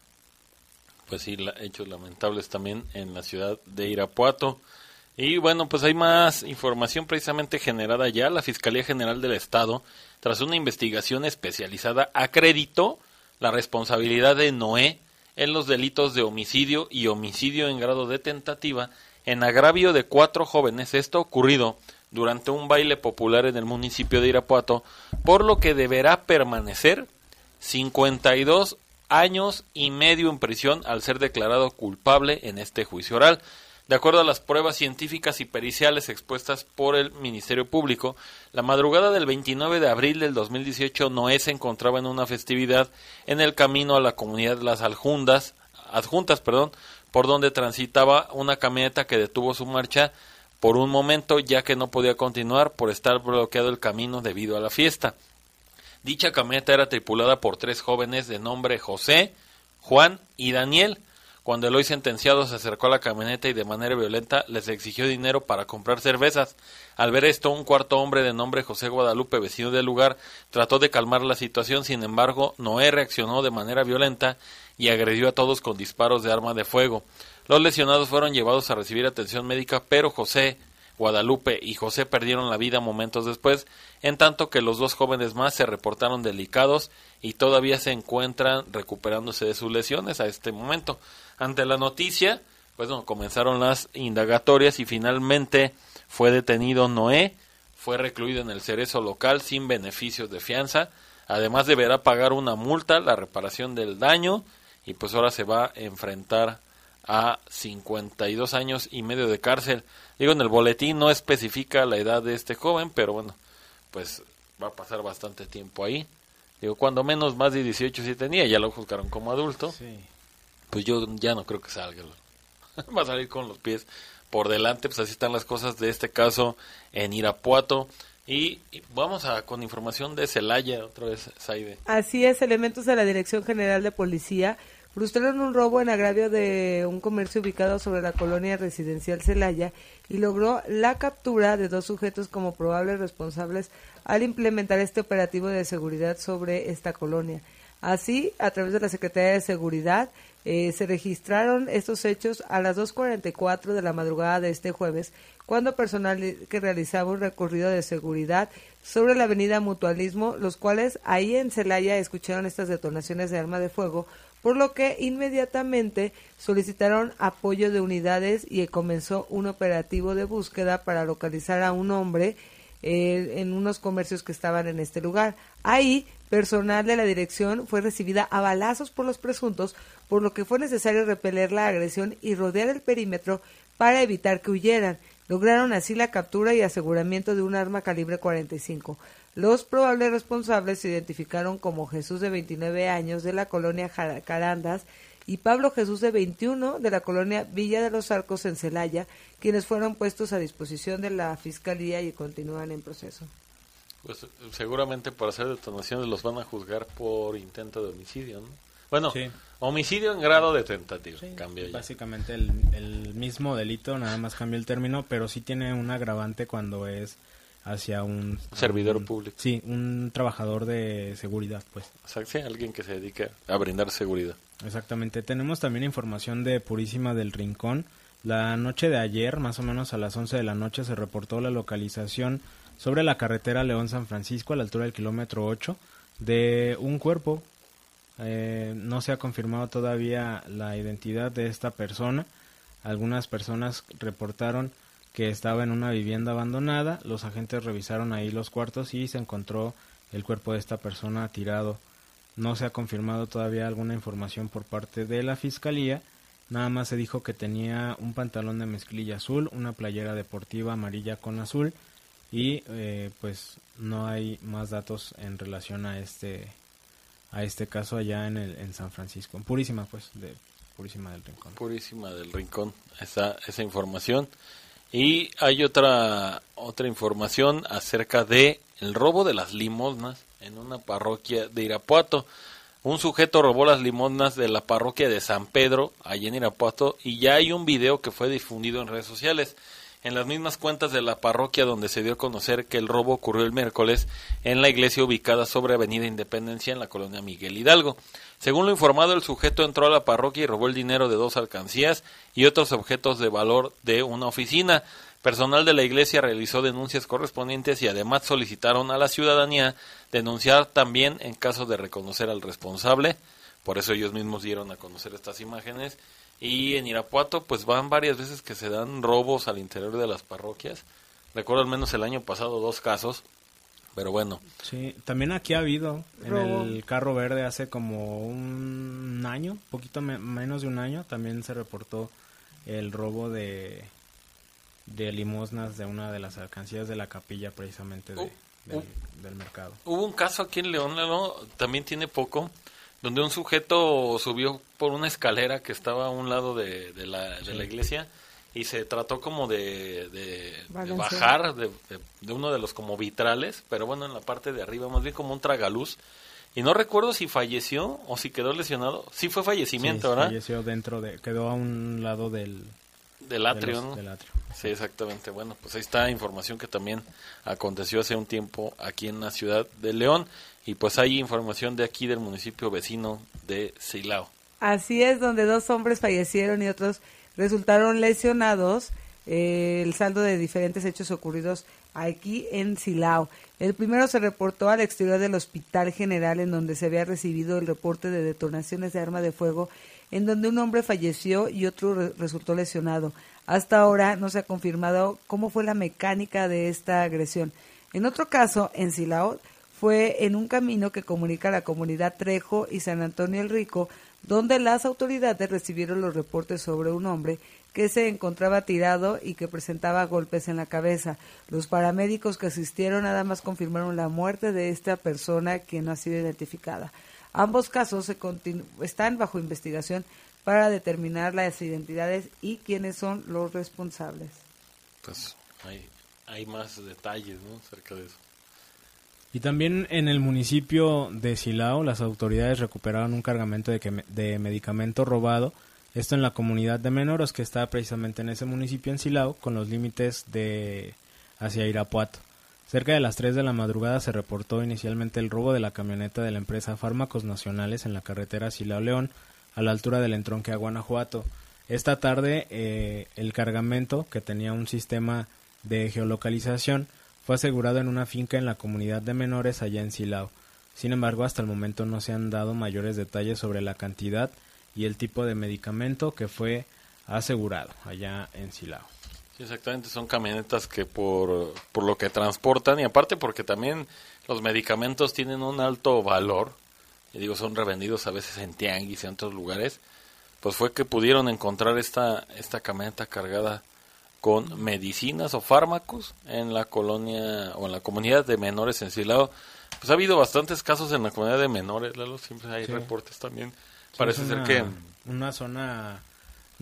Pues sí, hechos lamentables también en la ciudad de Irapuato. Y bueno, pues hay más información precisamente generada ya. La Fiscalía General del Estado, tras una investigación especializada, acreditó la responsabilidad de Noé en los delitos de homicidio y homicidio en grado de tentativa en agravio de cuatro jóvenes. Esto ocurrido durante un baile popular en el municipio de Irapuato, por lo que deberá permanecer 52 años y medio en prisión al ser declarado culpable en este juicio oral. De acuerdo a las pruebas científicas y periciales expuestas por el Ministerio Público, la madrugada del 29 de abril del 2018 Noé se encontraba en una festividad en el camino a la comunidad de Las Aljundas, Adjuntas, perdón, por donde transitaba una camioneta que detuvo su marcha por un momento ya que no podía continuar por estar bloqueado el camino debido a la fiesta. Dicha camioneta era tripulada por tres jóvenes de nombre José, Juan y Daniel, cuando el hoy sentenciado se acercó a la camioneta y de manera violenta les exigió dinero para comprar cervezas. Al ver esto, un cuarto hombre de nombre José Guadalupe, vecino del lugar, trató de calmar la situación, sin embargo, Noé reaccionó de manera violenta y agredió a todos con disparos de arma de fuego. Los lesionados fueron llevados a recibir atención médica, pero José Guadalupe y José perdieron la vida momentos después, en tanto que los dos jóvenes más se reportaron delicados y todavía se encuentran recuperándose de sus lesiones a este momento. Ante la noticia, pues comenzaron las indagatorias y finalmente fue detenido Noé, fue recluido en el cerezo local sin beneficios de fianza, además deberá pagar una multa, la reparación del daño y pues ahora se va a enfrentar a 52 años y medio de cárcel. Digo, en el boletín no especifica la edad de este joven, pero bueno, pues va a pasar bastante tiempo ahí. Digo, cuando menos más de 18 sí tenía, ya lo juzgaron como adulto. Sí pues yo ya no creo que salga. Va a salir con los pies por delante, pues así están las cosas de este caso en Irapuato. Y, vamos a con información de Celaya, otra vez, Saide. Así es, elementos de la Dirección General de Policía frustraron un robo en agravio de un comercio ubicado sobre la colonia residencial Celaya y logró la captura de dos sujetos como probables responsables al implementar este operativo de seguridad sobre esta colonia. Así, a través de la Secretaría de Seguridad, eh, se registraron estos hechos a las 2.44 de la madrugada de este jueves, cuando personal que realizaba un recorrido de seguridad sobre la avenida Mutualismo, los cuales ahí en Celaya escucharon estas detonaciones de arma de fuego, por lo que inmediatamente solicitaron apoyo de unidades y comenzó un operativo de búsqueda para localizar a un hombre eh, en unos comercios que estaban en este lugar. Ahí, personal de la dirección fue recibida a balazos por los presuntos, por lo que fue necesario repeler la agresión y rodear el perímetro para evitar que huyeran. Lograron así la captura y aseguramiento de un arma calibre 45. Los probables responsables se identificaron como Jesús de 29 años de la colonia Carandas y Pablo Jesús de 21 de la colonia Villa de los Arcos en Celaya, quienes fueron puestos a disposición de la Fiscalía y continúan en proceso. Pues seguramente para hacer detonaciones los van a juzgar por intento de homicidio, ¿no? Bueno, homicidio en grado de tentativa, cambia Básicamente el, el, mismo delito, nada más cambia el término, pero sí tiene un agravante cuando es hacia un... Servidor público. Sí, un trabajador de seguridad, pues. sí, alguien que se dedique a brindar seguridad. Exactamente. Tenemos también información de Purísima del Rincón, la noche de ayer, más o menos a las 11 de la noche, se reportó la localización sobre la carretera León-San Francisco, a la altura del kilómetro 8, de un cuerpo. Eh, no se ha confirmado todavía la identidad de esta persona. Algunas personas reportaron que estaba en una vivienda abandonada. Los agentes revisaron ahí los cuartos y se encontró el cuerpo de esta persona tirado. No se ha confirmado todavía alguna información por parte de la fiscalía Nada más se dijo que tenía un pantalón de mezclilla azul, una playera deportiva amarilla con azul y eh, pues no hay más datos en relación a este a este caso allá en el en San Francisco, Purísima pues, de Purísima del Rincón. Purísima del Rincón, esa esa información. Y hay otra otra información acerca de el robo de las limosnas en una parroquia de Irapuato. Un sujeto robó las limosnas de la parroquia de San Pedro, allí en Irapuato, y ya hay un video que fue difundido en redes sociales. En las mismas cuentas de la parroquia donde se dio a conocer que el robo ocurrió el miércoles en la iglesia ubicada sobre Avenida Independencia en la colonia Miguel Hidalgo. Según lo informado, el sujeto entró a la parroquia y robó el dinero de dos alcancías y otros objetos de valor de una oficina. Personal de la iglesia realizó denuncias correspondientes y además solicitaron a la ciudadanía denunciar también en caso de reconocer al responsable. Por eso ellos mismos dieron a conocer estas imágenes. Y en Irapuato, pues van varias veces que se dan robos al interior de las parroquias. Recuerdo al menos el año pasado dos casos. Pero bueno. Sí, también aquí ha habido en el carro verde hace como un año, poquito menos de un año, también se reportó el robo de de limosnas de una de las alcancías de la capilla precisamente de, del, mercado. Hubo un caso aquí en León, ¿no? también tiene poco, donde un sujeto subió por una escalera que estaba a un lado de, de, la, de la iglesia y se trató como de, de, bajar de, uno de los como vitrales, pero bueno, en la parte de arriba, más bien como un tragaluz. Y no recuerdo si falleció o si quedó lesionado. Sí fue fallecimiento, ¿verdad? Falleció dentro de, quedó a un lado del, del atrio, Sí, exactamente. Bueno, pues ahí está información que también aconteció hace un tiempo aquí en la ciudad de León y pues hay información de aquí del municipio vecino de Silao. Así es, donde dos hombres fallecieron y otros resultaron lesionados. Eh, el saldo de diferentes hechos ocurridos aquí en Silao. El primero se reportó al exterior del Hospital General en donde se había recibido el reporte de detonaciones de arma de fuego en donde un hombre falleció y otro resultó lesionado. Hasta ahora no se ha confirmado cómo fue la mecánica de esta agresión. En otro caso, en Silao, fue en un camino que comunica la comunidad Trejo y San Antonio el Rico, donde las autoridades recibieron los reportes sobre un hombre que se encontraba tirado y que presentaba golpes en la cabeza. Los paramédicos que asistieron nada más confirmaron la muerte de esta persona quien no ha sido identificada. Ambos casos se están bajo investigación para determinar las identidades y quiénes son los responsables. Pues hay, hay más detalles ¿no? acerca de eso. Y también en el municipio de Silao, las autoridades recuperaron un cargamento de, de medicamento robado. Esto en la comunidad de Menoros, que está precisamente en ese municipio en Silao, con los límites de hacia Irapuato. Cerca de las 3 de la madrugada se reportó inicialmente el robo de la camioneta de la empresa Fármacos Nacionales en la carretera Silao León, a la altura del entronque a Guanajuato. Esta tarde eh, el cargamento, que tenía un sistema de geolocalización, fue asegurado en una finca en la comunidad de menores allá en Silao. Sin embargo, hasta el momento no se han dado mayores detalles sobre la cantidad y el tipo de medicamento que fue asegurado allá en Silao. Exactamente, son camionetas que por, por lo que transportan y aparte porque también los medicamentos tienen un alto valor, y digo, son revendidos a veces en tianguis y en otros lugares, pues fue que pudieron encontrar esta, esta camioneta cargada con medicinas o fármacos en la colonia o en la comunidad de menores en Silao. Pues ha habido bastantes casos en la comunidad de menores, Lalo, siempre hay reportes también. Parece ser que... Una zona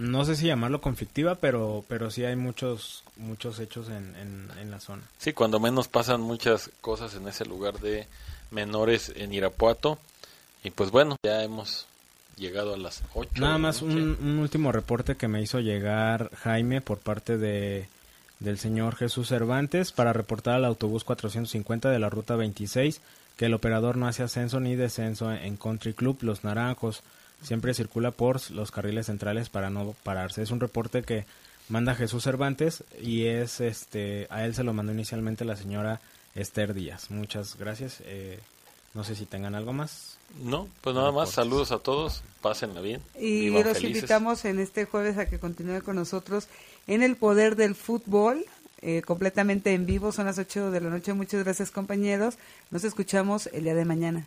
no sé si llamarlo conflictiva, pero, pero sí hay muchos, muchos hechos en, en, la zona. Sí, cuando menos pasan muchas cosas en ese lugar de menores en Irapuato. Y pues bueno, ya hemos llegado a las 8. Nada más un, un, último reporte que me hizo llegar Jaime por parte de del señor Jesús Cervantes para reportar al autobús 450 de la ruta 26 que el operador no hace ascenso ni descenso en Country Club Los Naranjos siempre circula por los carriles centrales para no pararse. Es un reporte que manda Jesús Cervantes y es este a él se lo mandó inicialmente la señora Esther Díaz. Muchas gracias. Eh, no sé si tengan algo más. No, pues nada más. Saludos a todos. Pásenla bien. Y los invitamos en este jueves a que continúe con nosotros en el poder del fútbol. Eh, completamente en vivo, son las 8 de la noche. Muchas gracias compañeros. Nos escuchamos el día de mañana.